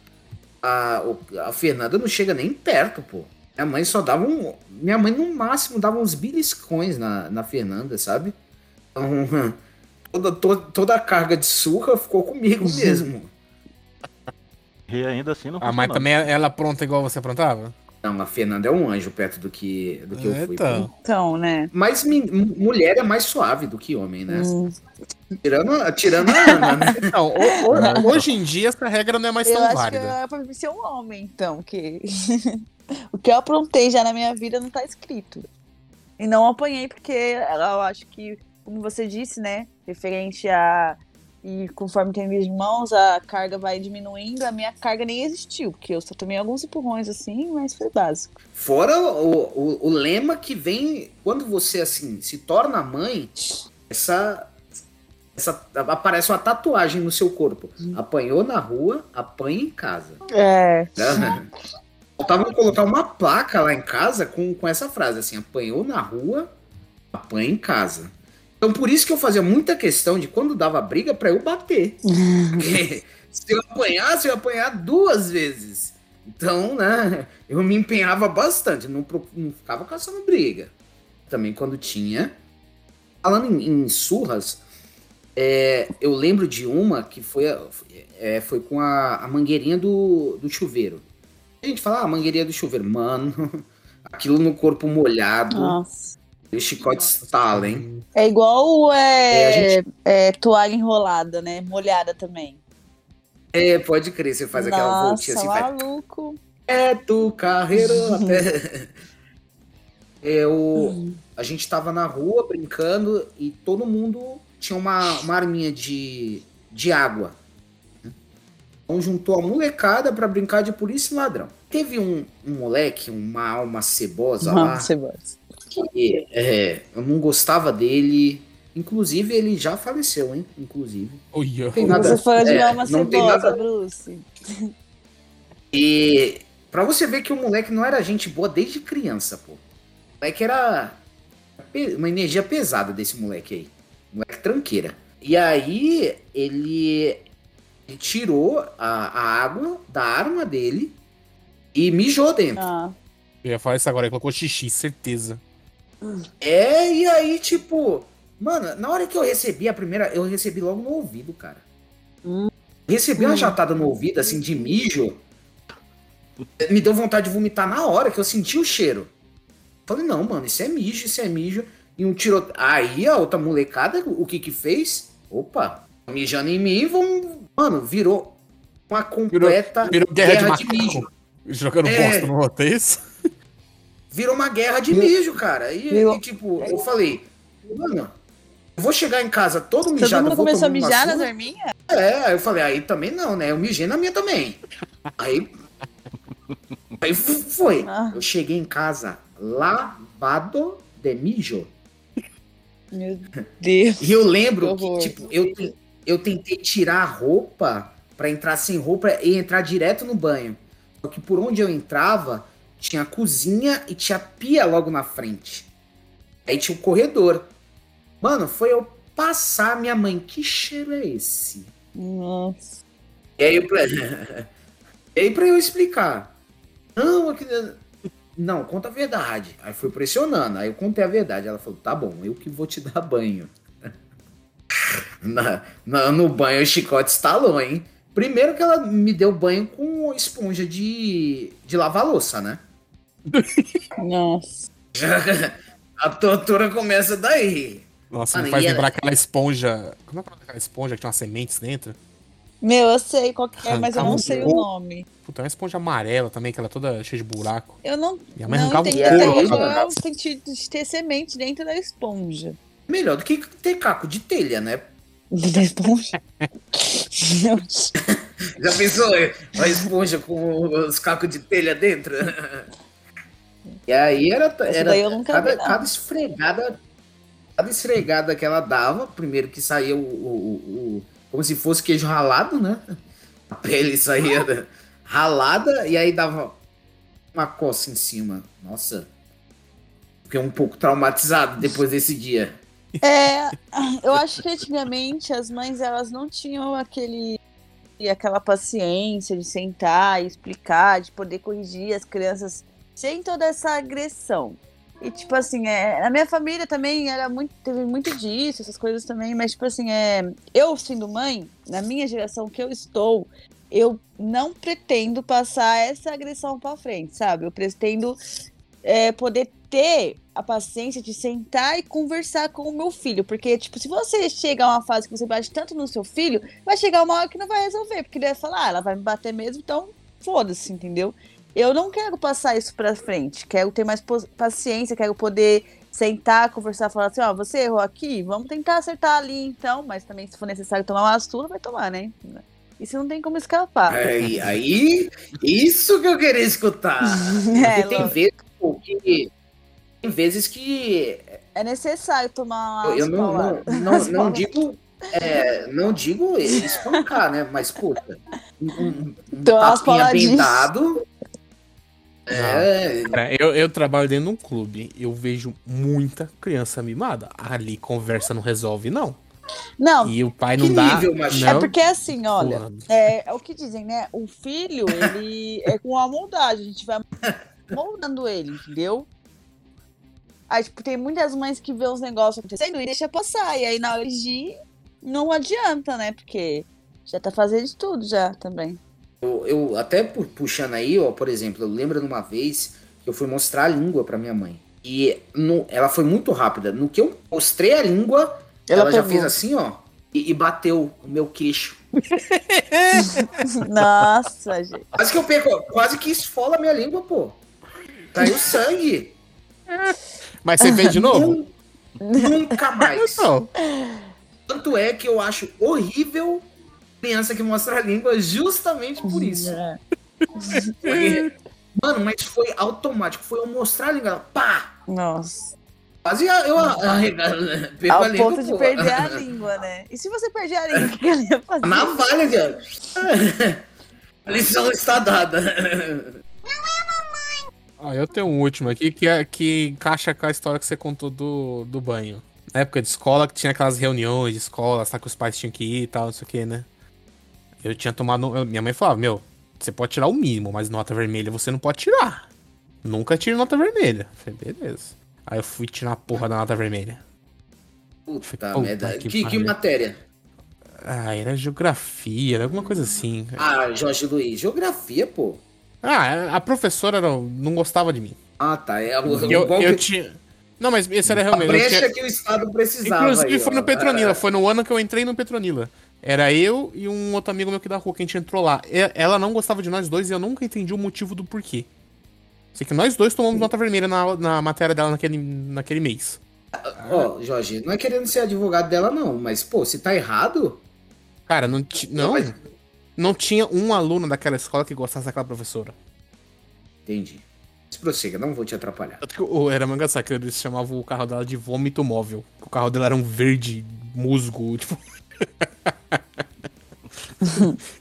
a, a Fernanda não chega nem perto, pô. Minha mãe só dava um. Minha mãe, no máximo, dava uns beliscões na, na Fernanda, sabe? Então, *laughs* toda, toda, toda a carga de surra ficou comigo mesmo. E ainda assim não Ah, mas funcionou. também ela pronta igual você aprontava? Não, a Fernanda é um anjo perto do que, do que eu fui. Então. Então, né? Mas mi- mulher é mais suave do que homem, né? Hum. Tirando, tirando a *laughs* Ana, né? Não, ho- ho- hoje em dia essa regra não é mais Eu tão acho que válida. é pra ser um homem, então, que *laughs* o que eu aprontei já na minha vida não tá escrito. E não apanhei porque eu acho que, como você disse, né, referente a E conforme tem meus irmãos, a carga vai diminuindo. A minha carga nem existiu, porque eu só tomei alguns empurrões assim, mas foi básico. Fora o, o, o lema que vem quando você assim se torna mãe, essa, essa aparece uma tatuagem no seu corpo. Apanhou na rua, apanha em casa. É. Né? *laughs* Faltava colocar uma placa lá em casa com, com essa frase assim: apanhou na rua, apanha em casa. Então por isso que eu fazia muita questão de quando dava briga pra eu bater. *laughs* Porque se eu apanhasse, eu ia apanhar duas vezes. Então, né, eu me empenhava bastante, não, não ficava caçando briga. Também quando tinha. Falando em, em surras, é, eu lembro de uma que foi, é, foi com a, a mangueirinha do, do chuveiro. A gente fala, ah, mangueirinha do chuveiro. Mano, *laughs* aquilo no corpo molhado, Nossa. o chicote estala, hein? É igual é, É, a é, toalha enrolada, né? Molhada também. É, pode crer, você faz aquela Nossa, voltinha assim, vai maluco. É tu, carreiro até. *laughs* É, o... A gente tava na rua brincando e todo mundo tinha uma, uma arminha de, de água. Então juntou a molecada pra brincar de polícia e ladrão. Teve um, um moleque, uma alma cebosa lá, Nossa, cebosa. que é, eu não gostava dele. Inclusive, ele já faleceu, hein? Inclusive. Olha. Tem nada- Você foi de é, uma não tem cebosa, nada- Bruce. E pra você ver que o moleque não era gente boa desde criança, pô. O moleque era uma energia pesada desse moleque aí. Moleque tranqueira. E aí ele, ele tirou a, a água da arma dele e mijou dentro. Ah, Eu ia falar isso agora, ele colocou xixi, certeza. É, e aí, tipo, mano, na hora que eu recebi a primeira, eu recebi logo no ouvido, cara. Hum. Recebi uma jatada no ouvido, assim, de mijo. Me deu vontade de vomitar na hora que eu senti o cheiro. Falei, não, mano, isso é mijo, isso é mijo. E um tiro. Aí a outra molecada, o que que fez? Opa, mijando em mim, vamos. Mano, virou uma completa Virou guerra, de mijo. macaco. Jogando É. bosta no outro, é isso? Virou uma guerra de mijo, cara. E, Virou- e, tipo, eu falei, mano, eu vou chegar em casa todo todo mijado. mundo vou começou a mijar nas arminhas? É, aí eu falei, aí também não, né? Eu mijei na minha também. Aí. Aí foi. Ah. Eu cheguei em casa lavado de mijo. Meu Deus. E eu lembro Que que, tipo, eu, eu tentei tirar a roupa pra entrar sem roupa e entrar direto no banho. Só que por onde eu entrava, tinha a cozinha e tinha a pia logo na frente. Aí tinha o corredor. Mano, foi eu passar minha mãe. Que cheiro é esse? Nossa. E aí, pra... *laughs* e aí pra eu explicar. Não, aqui... *laughs* não, conta a verdade. Aí fui pressionando. Aí eu contei a verdade. Ela falou, tá bom, eu que vou te dar banho. Na- na- no banho o chicote estalou, hein? Primeiro que ela me deu banho com esponja de, de lavar louça, né? Nossa. *laughs* a tortura começa daí. Nossa, Mano, me faz lembrar ela- aquela esponja. Como é que é aquela esponja que tinha umas sementes dentro? Meu, eu sei qual que é, mas eu não sei o nome. Puta, é uma esponja amarela também, que ela é toda cheia de buraco. Eu não. Minha mãe não arrancava entendi um até couro, cara. é o sentido de ter semente dentro da esponja. Melhor do que ter caco de telha, né? *laughs* Da esponja? *laughs* Já pensou a esponja com os cacos de telha dentro? E aí era, era daí eu nunca cada, vi, cada esfregada, cada esfregada que ela dava, primeiro que saía o, o- o- como se fosse queijo ralado, né? A pele saía da- ralada e aí dava uma coça em cima. Nossa, fiquei um pouco traumatizado depois desse dia. É, eu *laughs* acho que antigamente as mães elas não tinham aquele aquela paciência de sentar e explicar, de poder corrigir as crianças sem toda essa agressão. E tipo assim, é, na minha família também era muito, teve muito disso, essas coisas também, mas tipo assim, é, eu sendo mãe, na minha geração que eu estou, eu não pretendo passar essa agressão pra frente, sabe? Eu pretendo é, poder ter a paciência de sentar e conversar com o meu filho. Porque, tipo, se você chega a uma fase que você bate tanto no seu filho, vai chegar uma hora que não vai resolver. Porque ele vai falar, ah, ela vai me bater mesmo, então foda-se, entendeu? Eu não quero passar isso pra frente. Quero ter mais paciência, quero poder sentar, conversar, falar assim, ó, você errou aqui, vamos tentar acertar ali então, mas também se for necessário tomar uma surra, vai tomar, né? Isso não tem como escapar. Aí, aí, isso que eu queria escutar. *laughs* É, Porque tem vezes pô, que. Tem vezes que É necessário tomar eu, umas eu não, não, *laughs* não, não digo. é, não digo espancar, né? Mas, poxa, um, um, Tomar umas tapinha bem dado. É, Cara, eu, eu trabalho dentro de um clube, eu vejo muita criança mimada. Ali conversa não resolve, não. Não, E o pai não Que dá. nível, macho? é não, porque assim, olha, é, é o que dizem, né? O filho, ele é com a moldagem, a gente vai moldando ele, entendeu? Aí, tipo, tem muitas mães que vê os negócios acontecendo e deixa passar. E aí, na hora de não adianta, né? Porque já tá fazendo de tudo já também. Eu, eu até pu- puxando aí, ó, por exemplo, eu lembro numa vez que eu fui mostrar a língua pra minha mãe. E no- ela foi muito rápida. No que eu mostrei a língua, ela, Ela já fez assim, ó, e, e bateu o meu queixo. *laughs* *laughs* Nossa, gente. Quase que eu perco, quase que esfola a minha língua, pô. Caiu sangue. Mas você fez de novo? Nun- Nunca mais. Não. Tanto é que eu acho horrível criança que mostra a língua justamente por isso. Foi- Mano, mas foi automático. Foi eu mostrar a língua, pá! Nossa. Quase eu arregalo, né? Perco Ao a língua, ponto de pô. perder a língua, né? E se você perder a língua, o que ela ia fazer? Navalha, cara. A lição está dada. Ó, eu tenho um último aqui que, é, que encaixa com a história que você contou do, do banho. Na época de escola, que tinha aquelas reuniões de escola, sabe que os pais tinham que ir e tal, não sei o que, né? Eu tinha tomado. eu- minha mãe falava, meu, você pode tirar o mínimo, mas nota vermelha você não pode tirar. Nunca tire nota vermelha. Eu Falei, beleza. Aí eu fui tirar a porra da nota vermelha. Puta Puta merda. que Que, que matéria? Ah, era geografia, era alguma coisa assim. Ah, Jorge Luiz. Geografia, pô. Ah, a professora não, não gostava de mim. Ah, tá. É Eu, bom eu que- tinha. Não, mas esse era a realmente. eu brecha tinha- que o Estado precisava. Inclusive aí, foi ó. no Petronila, foi no ano que eu entrei no Petronila. Era eu e um outro amigo meu aqui da rua que a gente entrou lá. Ela não gostava de nós dois e eu nunca entendi o motivo do porquê. Sei que nós dois tomamos nota vermelha na, na matéria dela naquele, naquele mês. Ó, Jorge, não é querendo ser advogado dela, não, mas, pô, se tá errado. Cara, não, ti- não, mas- não tinha um aluno daquela escola que gostasse daquela professora. Entendi. Mas prossiga, não vou te atrapalhar. Tanto que o- era Mangasaki, eles chamavam o carro dela de vômito móvel. O carro dela era um verde musgo, *laughs* tipo.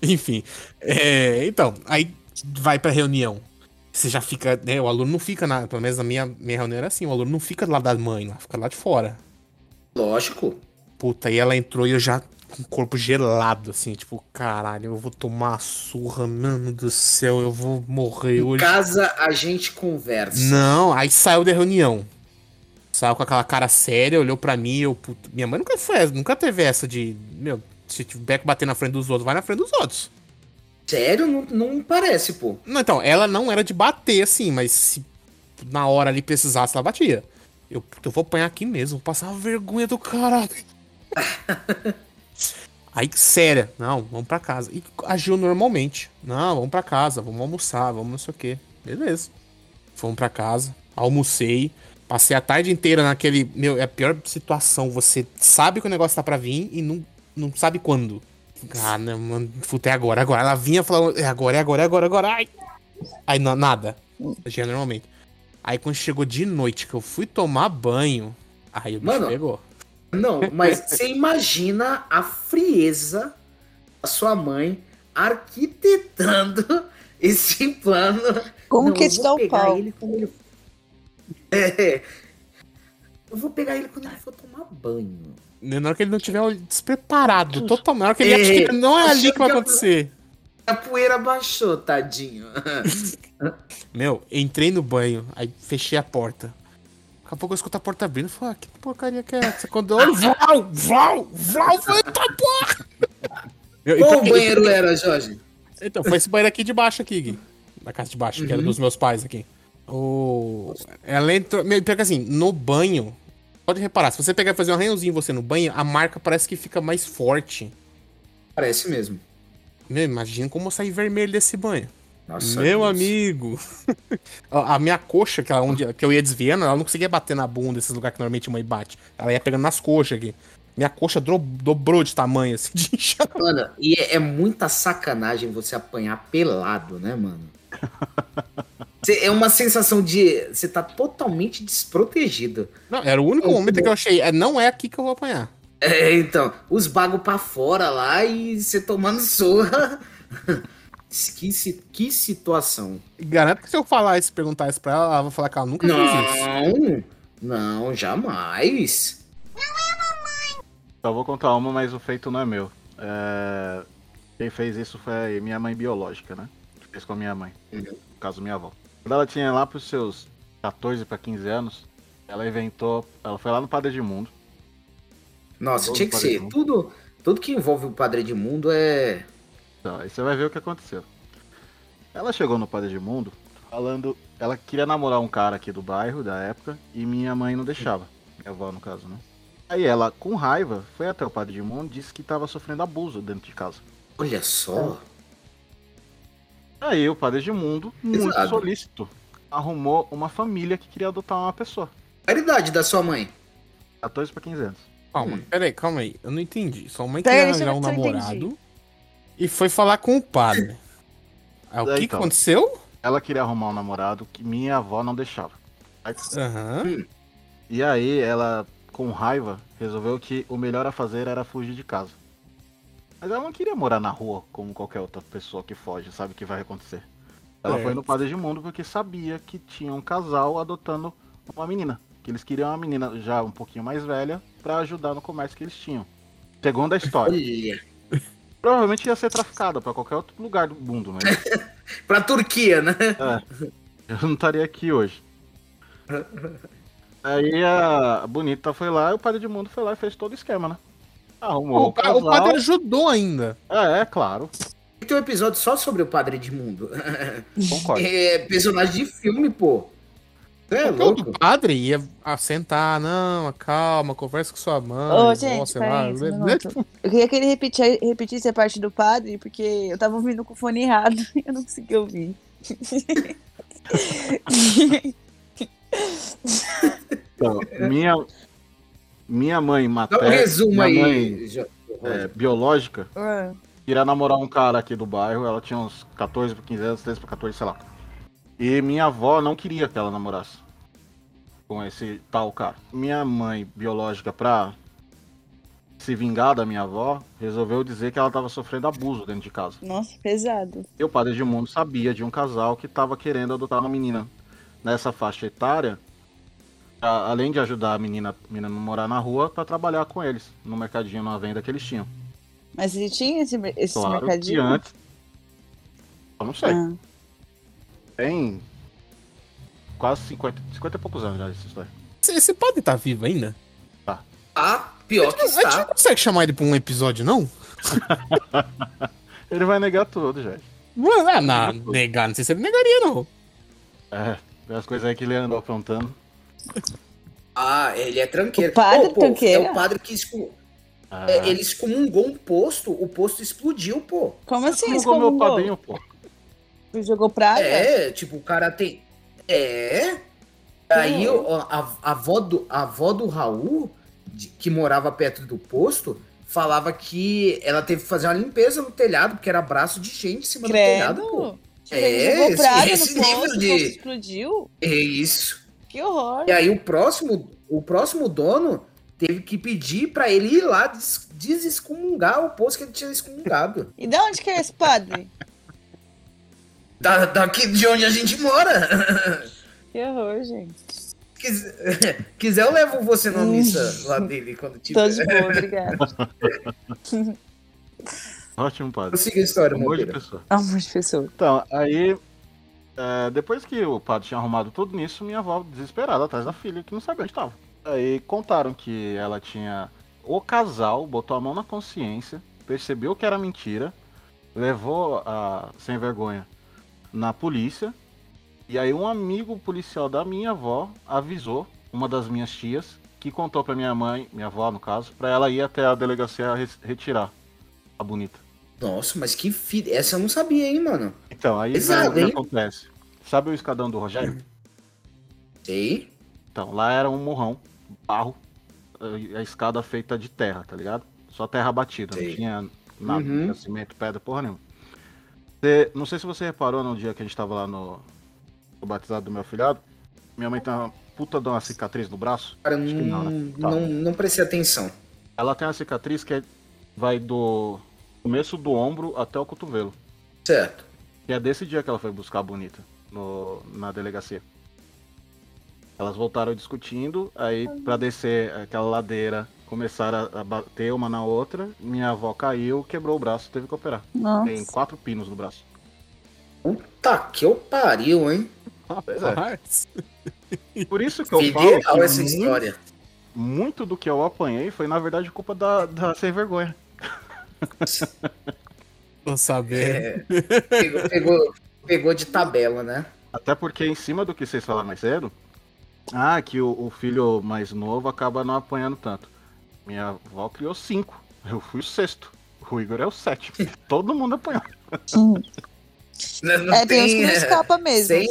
Enfim. é, então, aí vai pra reunião. Você já fica, né? O aluno não fica na. Pelo menos na minha, minha reunião era assim, o aluno não fica lá da mãe, lá, fica lá de fora. Lógico. Puta, aí ela entrou e eu já com o corpo gelado, assim, tipo, caralho, eu vou tomar uma surra, mano do céu, eu vou morrer Em hoje. casa a gente conversa. Não, aí saiu da reunião. Saiu com aquela cara séria, olhou pra mim, eu, puto, minha mãe nunca foi, nunca teve essa de, meu, se tiver que bater na frente dos outros, vai na frente dos outros. Sério? Não, não parece, pô. Não, então, ela não era de bater assim, mas se na hora ali precisasse, ela batia. Eu, eu vou apanhar aqui mesmo, vou passar uma vergonha do caralho. *laughs* Aí, séria, não, vamos pra casa. E agiu normalmente. Não, vamos pra casa, vamos almoçar, vamos não sei o quê. Beleza. Fomos pra casa, almocei, passei a tarde inteira naquele. Meu, é a pior situação. Você sabe que o negócio tá pra vir e não, não sabe quando. Ah, não, mano, puta, é agora, agora. Ela vinha falando, é agora, é agora, é agora, é agora. Ai. Aí na- nada. Agia normalmente. Aí quando chegou de noite que eu fui tomar banho, aí o bicho Mano, pegou. Não, mas você imagina a frieza da sua mãe arquitetando esse plano. Como Não, que dá o pau? ele quando ele... É. Eu vou pegar ele quando ele for tomar banho. Na hora que ele não tiver despreparado, totalmente. Na hora que ele É, acha que não é ali que vai acontecer. A poeira baixou, tadinho. Meu, entrei no banho, aí fechei a porta. Daqui a pouco eu escuto a porta abrindo e falei, ah, que porcaria que é essa? Quando eu olho, vlau, vlau, vlau, foi eita porra! Meu, e Qual pra- banheiro era, Jorge? Então, foi esse banheiro aqui de baixo aqui, Gui. Da casa de baixo, que era dos meus pais aqui. O... Ela entrou... Meu, pior que assim, no banho... Pode reparar, se você pegar e fazer um arranhãozinho em você no banho, a marca parece que fica mais forte. Parece mesmo. Meu, imagina como eu sair vermelho desse banho. Nossa, Meu Deus. amigo. *laughs* a minha coxa, que, ela, onde, que eu ia desviando, ela não conseguia bater na bunda, esses lugares que normalmente a mãe bate. Ela ia pegando nas coxas aqui. Minha coxa dro- dobrou de tamanho, assim, de inchar. Mano, e é, é muita sacanagem você apanhar pelado, né, mano? *laughs* Cê- é uma sensação de. Você tá totalmente desprotegido. Não, era o único Muito momento bom. que eu achei, é, não é aqui que eu vou apanhar. É, então, os bagos pra fora lá e você tomando *laughs* surra. Que, que situação. Garanto que se eu falar isso, perguntar isso pra ela, ela vai falar que ela nunca fez isso. Não, não, jamais. Só vou contar uma, mas o feito não é meu. É, Quem fez isso foi minha mãe biológica, né? Que fez com a minha mãe. No caso, minha avó. Quando ela tinha lá pros seus 14 para 15 anos, ela inventou. Ela foi lá no Padre Edmundo. Nossa, tinha que ser. Tudo, tudo que envolve o Padre Edmundo é. Então, aí você vai ver o que aconteceu. Ela chegou no Padre Edmundo falando. Ela queria namorar um cara aqui do bairro, da época, e minha mãe não deixava. Minha avó, no caso, né? Aí ela, com raiva, foi até o Padre Edmundo e disse que estava sofrendo abuso dentro de casa. Olha só. Aí o Padre Edmundo, muito Pesado. solícito, arrumou uma família que queria adotar uma pessoa. Qual a idade da sua mãe? 14 para 15 anos. Calma, Hum. peraí, calma aí. Eu não entendi. Sua mãe queria arranjar um namorado e foi falar com o padre. *laughs* Aí, o É, que, então. aconteceu? Ela queria arrumar um namorado que minha avó não deixava. Aí- Aham. E aí ela, com raiva, resolveu que o melhor a fazer era fugir de casa. Mas ela não queria morar na rua como qualquer outra pessoa que foge, sabe o que vai acontecer. Ela É. foi no Padre Edmundo porque sabia que tinha um casal adotando uma menina. Que eles queriam uma menina já um pouquinho mais velha pra ajudar no comércio que eles tinham. Segundo a história. Provavelmente ia ser traficada pra qualquer outro lugar do mundo, mas *laughs* Pra Turquia, né? eu não estaria aqui hoje. Aí a bonita foi lá e o Padre Edmundo foi lá e fez todo o esquema, né? Arrumou O, o, casal. o padre ajudou ainda. É, é claro. Tem um episódio só sobre o Padre Edmundo. Concordo. *laughs* É personagem de filme, pô. É louco? do padre ia assentar, não, calma, conversa com sua mãe. Ô, gente, sei peraí, lá, né, tipo, Eu queria que ele repetir, repetisse a parte do padre, porque eu tava ouvindo com o fone errado *laughs* e eu não consegui ouvir. *laughs* Então, minha, minha mãe Dá um materna, resumo minha aí. mãe é, biológica, Ah, queria namorar um cara aqui do bairro. Ela tinha uns 14 para 15 anos, 13 para 14, sei lá. E minha avó não queria que ela namorasse com esse tal cara. Minha mãe biológica, pra se vingar da minha avó, resolveu dizer que ela estava sofrendo abuso dentro de casa. nossa, pesado. E o padre Edmundo sabia de um casal que estava querendo adotar uma menina nessa faixa etária, a- além de ajudar a menina, a menina não morar na rua, para trabalhar com eles no mercadinho, numa venda que eles tinham. Mas ele tinha esse, esse Claro que mercadinho? antes. Eu não sei. Ah, Tem quase 50, 50 e poucos anos já essa história. esse, esse padre tá vivo ainda? Ah, pior que A gente não está. consegue chamar ele pra um episódio, não? *laughs* Ele vai negar tudo, gente. Mano, ah, na, negar, não sei se ele negaria, não. É, as coisas aí que ele andou aprontando. Ah, ele é tranqueiro. O padre Ô, pô, tranqueiro? É o padre que excu... Ah, é, ele excomungou um posto, o posto explodiu, pô. Como assim? Como meu padrinho, pô. Jogou praga? É, tipo, o cara tem. É. Aí a, a avó do, a avó do Raul, de- que morava perto do posto, falava que ela teve que fazer uma limpeza no telhado, porque era braço de gente em cima do telhado, pô. Credo. Tipo, É, esse- esse nível de- explodiu? É isso. Que horror. E aí o próximo, o próximo dono teve que pedir pra ele ir lá des desexcomungar o posto que ele tinha excomungado. E de onde que é esse padre? *laughs* Da, daqui de onde a gente mora. *laughs* que horror, gente. Quiser, *laughs* quiser, eu levo você na missa lá dele quando tiver. Tô de boa, obrigada. *laughs* Ótimo padre. Prossiga a história, Amor de Monteiro. pessoa. Amor de pessoa. Então, aí. é, depois que o padre tinha arrumado tudo nisso, minha avó desesperada atrás da filha, que não sabia onde estava. Aí contaram que ela tinha. O casal botou a mão na consciência, percebeu que era mentira, levou a sem vergonha na polícia. E aí um amigo policial da minha avó avisou uma das minhas tias que contou pra minha mãe, minha avó no caso, pra ela ir até a delegacia retirar a bonita. Nossa, mas que filha. Essa eu não sabia, hein, mano. Então, aí Exato, que acontece? Sabe o escadão do Rogério? Sei. Então, lá era um morrão, barro, eh, a escada feita de terra, tá ligado? Só terra batida, Sei. não tinha nada, Uhum. cimento, pedra, porra nenhuma. Você- não sei se você reparou no dia que a gente tava lá no, no batizado do meu filhado, minha mãe tem uma puta de uma cicatriz no braço. Cara, Acho não, né? Tá. não, não prestei atenção. Ela tem uma cicatriz que é- vai do começo do ombro até o cotovelo. Certo. E é desse dia que ela foi buscar a Bonita no, na delegacia. Elas voltaram discutindo, aí pra descer aquela ladeira, começaram a, bater uma na outra. Minha avó caiu, quebrou o braço, teve que operar. Nossa. Tem quatro pinos no braço. Puta que eu pariu, hein? Pois é. Mas- Por isso que eu falo Federal que essa muito, história. muito do que eu apanhei foi, na verdade, culpa da, da sem vergonha. *laughs* Tô sabendo. É, pegou, pegou, pegou de tabela, né? Até porque, em cima do que vocês falaram mais cedo, ah, que o, o filho mais novo acaba não apanhando tanto. Minha avó criou cinco. Eu fui o sexto. O Igor é o sétimo. *laughs* Todo mundo apanhou. Não, não É, tem uns que não é, escapa mesmo. sem-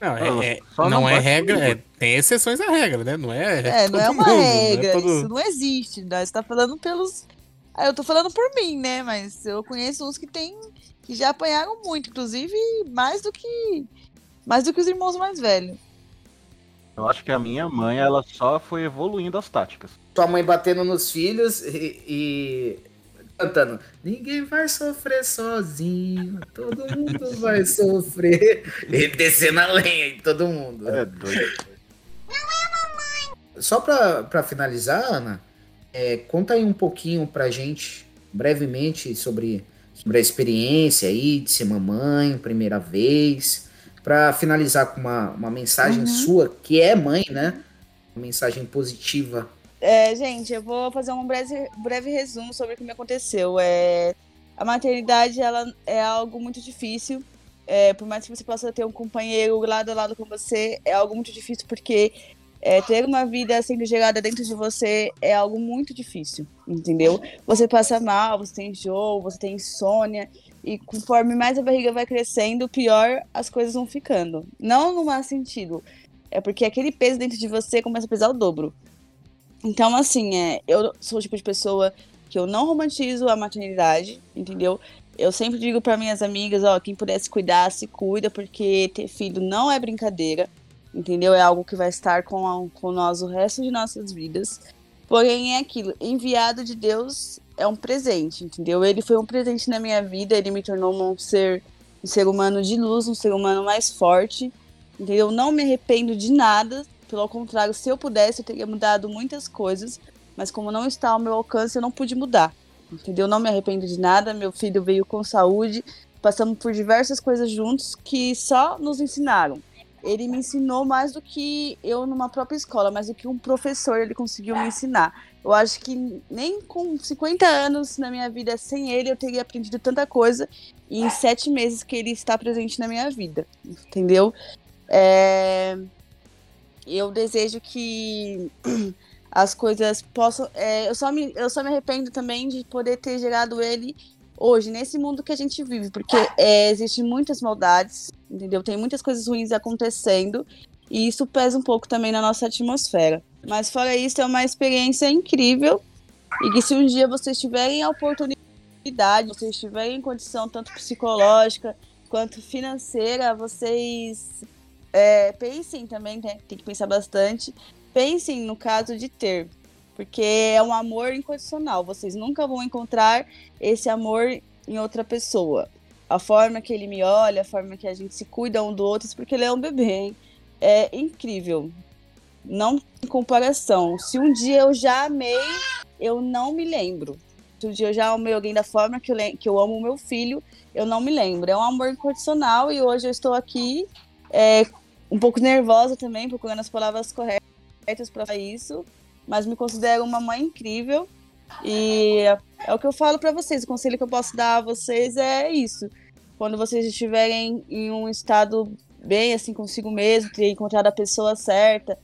Não, é, é- não não é regra, é- tem exceções à regra, né? Não é. É, não é uma mundo, regra, Não é todo- isso não existe. Né? Você tá falando pelos. Ah, eu tô falando por mim, né? Mas eu conheço uns que tem. que já apanharam muito, inclusive mais do que. Mais do que os irmãos mais velhos. Eu acho que a minha mãe, ela só foi evoluindo as táticas. Sua mãe batendo nos filhos e, e cantando. Ninguém vai sofrer sozinho, todo mundo vai sofrer. E descendo a lenha em todo mundo. É doido. Só pra, pra finalizar, Ana, é, conta aí um pouquinho pra gente, brevemente, sobre, sobre a experiência aí de ser mamãe, primeira vez. Pra finalizar com uma, uma mensagem Uhum. sua, que é mãe, né? Uma mensagem positiva. É, gente, eu vou fazer um breve, breve resumo sobre o que me aconteceu. É, a maternidade ela é algo muito difícil. É, por mais que você possa ter um companheiro lado a lado com você, é algo muito difícil porque é, ter uma vida sendo gerada dentro de você é algo muito difícil, entendeu? Você passa mal, você tem enjoo, você tem insônia, e conforme mais a barriga vai crescendo, pior as coisas vão ficando. Não no mau sentido, é porque aquele peso dentro de você começa a pesar o dobro. Então, assim, é, eu sou o tipo de pessoa que eu não romantizo a maternidade, entendeu? Eu sempre digo para minhas amigas, ó, quem pudesse cuidar, se cuida, porque ter filho não é brincadeira, entendeu? É algo que vai estar com, a- com nós o resto de nossas vidas. Porém, é aquilo, enviado de Deus é um presente, entendeu? Ele foi um presente na minha vida, ele me tornou um ser, um ser humano de luz, um ser humano mais forte, entendeu? Não me arrependo de nada, pelo contrário, se eu pudesse, eu teria mudado muitas coisas, mas como não está ao meu alcance, eu não pude mudar. Entendeu? Não me arrependo de nada. Meu filho veio com saúde, passamos por diversas coisas juntos que só nos ensinaram. Ele me ensinou mais do que eu numa própria escola, mais do que um professor ele conseguiu me ensinar. Eu acho que nem com 50 anos na minha vida sem ele eu teria aprendido tanta coisa em sete meses que ele está presente na minha vida, entendeu? É, eu desejo que *clears throat* as coisas possam. é, eu, só me, eu só me arrependo também de poder ter gerado ele hoje, nesse mundo que a gente vive, porque é, existem muitas maldades, entendeu? Tem muitas coisas ruins acontecendo, e isso pesa um pouco também na nossa atmosfera. Mas fora isso, é uma experiência incrível, e que se um dia vocês tiverem a oportunidade, vocês tiverem condição tanto psicológica quanto financeira, vocês é, pensem também, né? tem que pensar bastante, pensem no caso de ter, porque é um amor incondicional. Vocês nunca vão encontrar esse amor em outra pessoa. A forma que ele me olha, a forma que a gente se cuida um do outro, porque ele é um bebê, hein? É incrível. Não tem comparação. Se um dia eu já amei, eu não me lembro. Se um dia eu já amei alguém da forma que eu, que eu amo o meu filho, eu não me lembro. É um amor incondicional e hoje eu estou aqui é, um pouco nervosa também, procurando as palavras corretas para isso, mas me considero uma mãe incrível e é, o que eu falo para vocês. O conselho que eu posso dar a vocês é isso. Quando vocês estiverem em um estado bem assim consigo mesmo, ter encontrado a pessoa certa,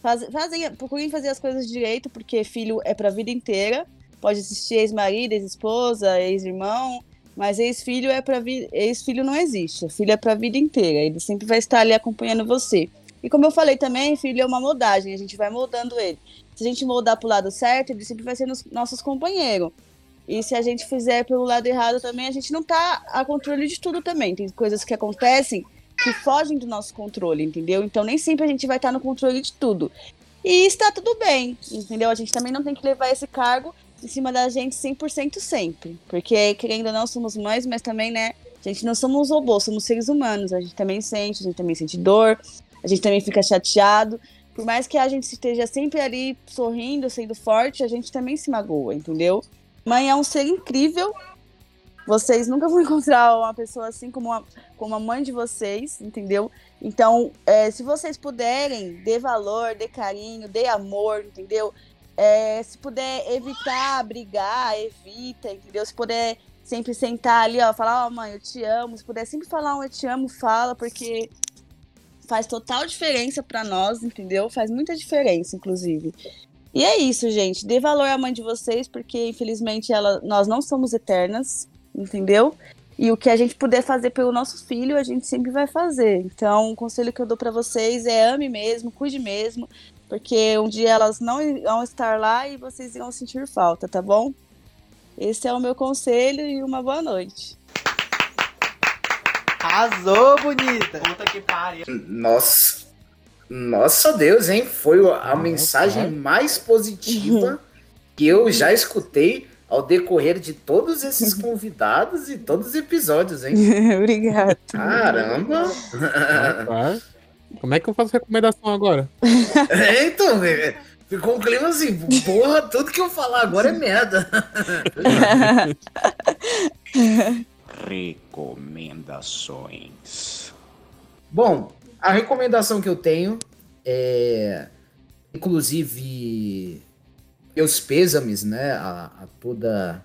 faz, fazem, procurem fazer as coisas direito, porque filho é para a vida inteira. Pode existir ex-marido, ex-esposa, ex-irmão, Mas ex-filho é para vida, ex-filho não existe. Filho é para vida inteira. Ele sempre vai estar ali acompanhando você. E como eu falei também, filho é uma moldagem, a gente vai moldando ele. Se a gente moldar pro lado certo, ele sempre vai ser nos, nossos companheiros. E se a gente fizer pelo lado errado também, a gente não tá a controle de tudo também. Tem coisas que acontecem que fogem do nosso controle, entendeu? Então nem sempre a gente vai estar no controle de tudo. E está tudo bem, entendeu? A gente também não tem que levar esse cargo em cima da gente 100% sempre. Porque, querendo ou não, somos mães, mas também, né? A gente não somos robôs, somos seres humanos. A gente também sente, a gente também sente dor, a gente também fica chateado. Por mais que a gente esteja sempre ali sorrindo, sendo forte, a gente também se magoa, entendeu? Mãe é um ser incrível. Vocês nunca vão *laughs* encontrar uma pessoa assim como a, como a mãe de vocês, entendeu? Então, é, se vocês puderem, dê valor, dê carinho, dê amor, entendeu? É, se puder evitar brigar, evita, entendeu? Se puder sempre sentar ali, ó, falar, ó, oh, mãe, eu te amo. Se puder sempre falar um eu te amo, fala, porque faz total diferença para nós, entendeu? Faz muita diferença, inclusive. E é isso, gente. Dê valor à mãe de vocês, porque infelizmente ela, nós não somos eternas, entendeu? E o que a gente puder fazer pelo nosso filho, a gente sempre vai fazer. Então, o conselho que eu dou para vocês é ame mesmo, cuide mesmo, porque um dia elas não vão estar lá e vocês irão sentir falta, tá bom? Esse é o meu conselho e uma boa noite. Arrasou, bonita! Puta que pariu. Nossa. Nossa Deus, hein? Foi a Nossa, mensagem é. mais positiva *laughs* que eu já escutei ao decorrer de todos esses convidados e todos os episódios, hein? *laughs* Obrigada. Caramba! Como é que eu faço recomendação agora? É, então, é, ficou um clima assim, porra, tudo que eu falar agora é merda. Recomendações. Bom, a recomendação que eu tenho é, inclusive, meus pêsames, né, a, a toda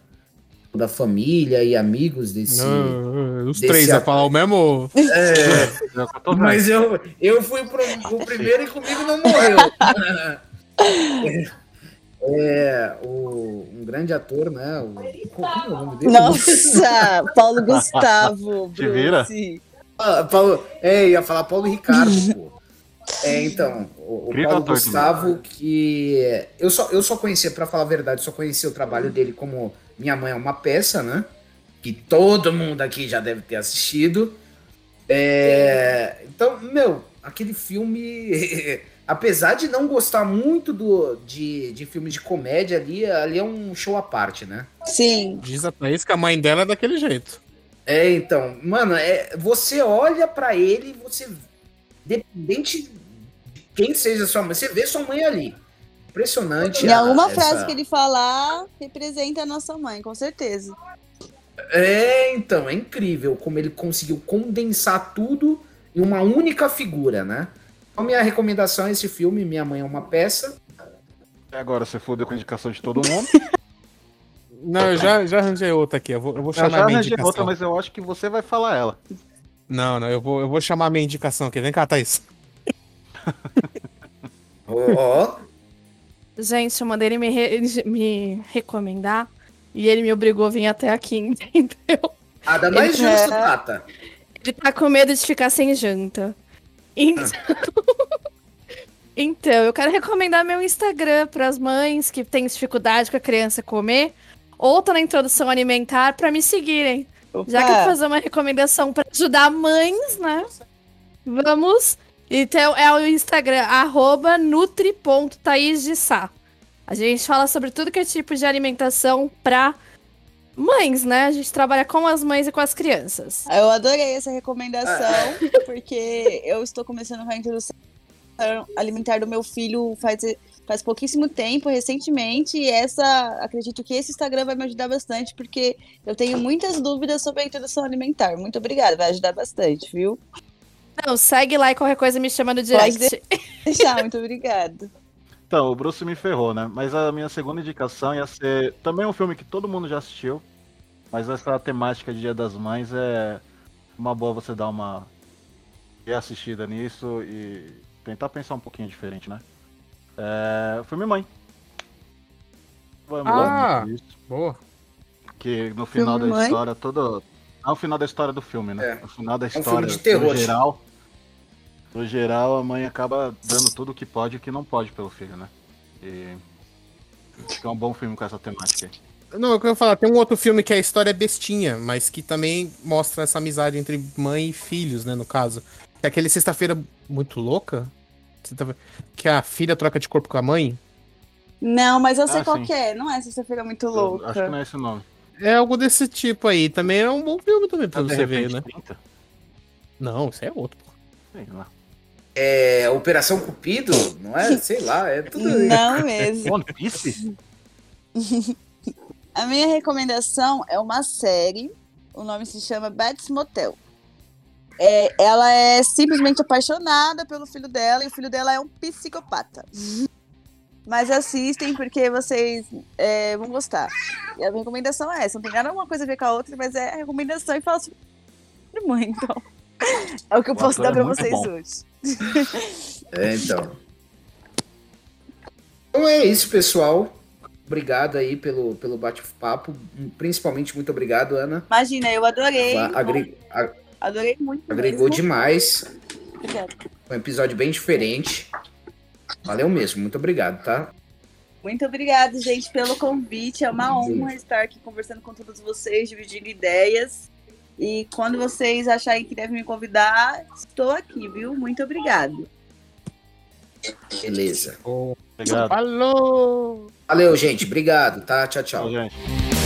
toda a família e amigos desse. Não, os desse três a falar o mesmo. *laughs* É, mas eu, eu fui pro, o primeiro e comigo não morreu. *laughs* É, o, um grande ator, né? O, é o nome dele? Nossa, Paulo Gustavo. *laughs* Te vira? Ah, Paulo, é, ia falar Paulo Ricardo, pô. É, então, o, o Paulo Gustavo, que eu só, eu só conhecia, para falar a verdade, só conhecia o trabalho dele como Minha Mãe é uma Peça, né? Que todo mundo aqui já deve ter assistido. É, então, meu, aquele filme, *laughs* apesar de não gostar muito do, de, de filmes de comédia ali, ali é um show à parte, né? Sim. Diz a Thaís que a mãe dela é daquele jeito. É, então, mano, é, você olha para ele e você, dependente quem seja sua mãe, você vê sua mãe ali. Impressionante. E alguma essa... frase que ele falar representa a nossa mãe, com certeza. É, então, é incrível como ele conseguiu condensar tudo em uma única figura, né? Então, minha recomendação é esse filme, Minha Mãe é uma Peça. Agora você fodeu com a indicação de todo mundo. *laughs* Não, eu já, já arranjei outra aqui. Eu vou, eu vou chamar eu já arranjei indicação. outra, mas eu acho que você vai falar ela. Não, não, eu vou, eu vou chamar a minha indicação aqui. Vem cá, Thaís. Ó. Gente, eu mandei ele me, re me recomendar e ele me obrigou a vir até aqui, *laughs* entendeu? Nada mais ele justo, tá... Tata. Ele tá com medo de ficar sem janta. Então... *laughs* então, eu quero recomendar meu Instagram para as mães que têm dificuldade com a criança comer ou tá na introdução alimentar para me seguirem. Opa. Já que eu vou fazer uma recomendação para ajudar mães, né? Vamos então é o Instagram, arroba. A gente fala sobre tudo que é tipo de alimentação pra mães, né? A gente trabalha com as mães e com as crianças. Eu adorei essa recomendação, porque eu estou começando a introdução alimentar do meu filho faz, faz pouquíssimo tempo, recentemente, e essa, acredito que esse Instagram vai me ajudar bastante, porque eu tenho muitas dúvidas sobre a introdução alimentar. Muito obrigada, vai ajudar bastante, viu? Não, segue lá e qualquer coisa me chama no direct. Pode deixar, muito obrigado. Então, o Bruce me ferrou, né? Mas a minha segunda indicação ia ser também um filme que todo mundo já assistiu, mas essa temática de Dia das Mães é uma boa você dar uma reassistida nisso e tentar pensar um pouquinho diferente, né? É... Filme Mãe. Vamos ah, lá. Boa. Que no final Filme da Mãe? história, todo. Não o final da história do filme, né? É. No final da um filme história, de terror. geral. No geral, a mãe acaba dando tudo o que pode e o que não pode pelo filho, né? E. Acho que é um bom filme com essa temática aí. Não, eu quero falar, tem um outro filme que é a história é bestinha, mas que também mostra essa amizade entre mãe e filhos, né, no caso. É aquele Sexta-feira Muito Louca, que a filha troca de corpo com a mãe. Não, mas eu sei Ah, qual sim. que é. Não é sexta-feira muito Eu louca. Acho que não é esse o nome. É algo desse tipo aí. Também é um bom filme também pra De você ver, né? 30? Não, isso é outro. pô. Sei lá. É, Operação Cupido, não é? Sei lá, é tudo. Não mesmo. One Piece? *laughs* A minha recomendação é uma série. O nome se chama Bates Motel. É, ela é simplesmente apaixonada pelo filho dela e o filho dela é um psicopata. Mas assistem porque vocês é, vão gostar. E a minha recomendação é essa. Não tem nada uma coisa a ver com a outra, mas é a recomendação e fala sobre mãe, então. É o que eu O posso dar é pra muito vocês bom. hoje. É, então. Então é isso, pessoal. Obrigado aí pelo, pelo bate-papo. Principalmente muito obrigado, Ana. Imagina, eu adorei. Agre- Adorei muito. agregou mesmo. demais. Obrigada. Foi um episódio bem diferente. Valeu mesmo, muito obrigado, tá? Muito obrigada, gente, pelo convite. É uma honra estar aqui conversando com todos vocês, dividindo ideias. E quando vocês acharem que devem me convidar, estou aqui, viu? Muito obrigada. Beleza. Obrigado. Falou! Valeu, gente. Obrigado, tá? Tchau, tchau. Tchau, gente.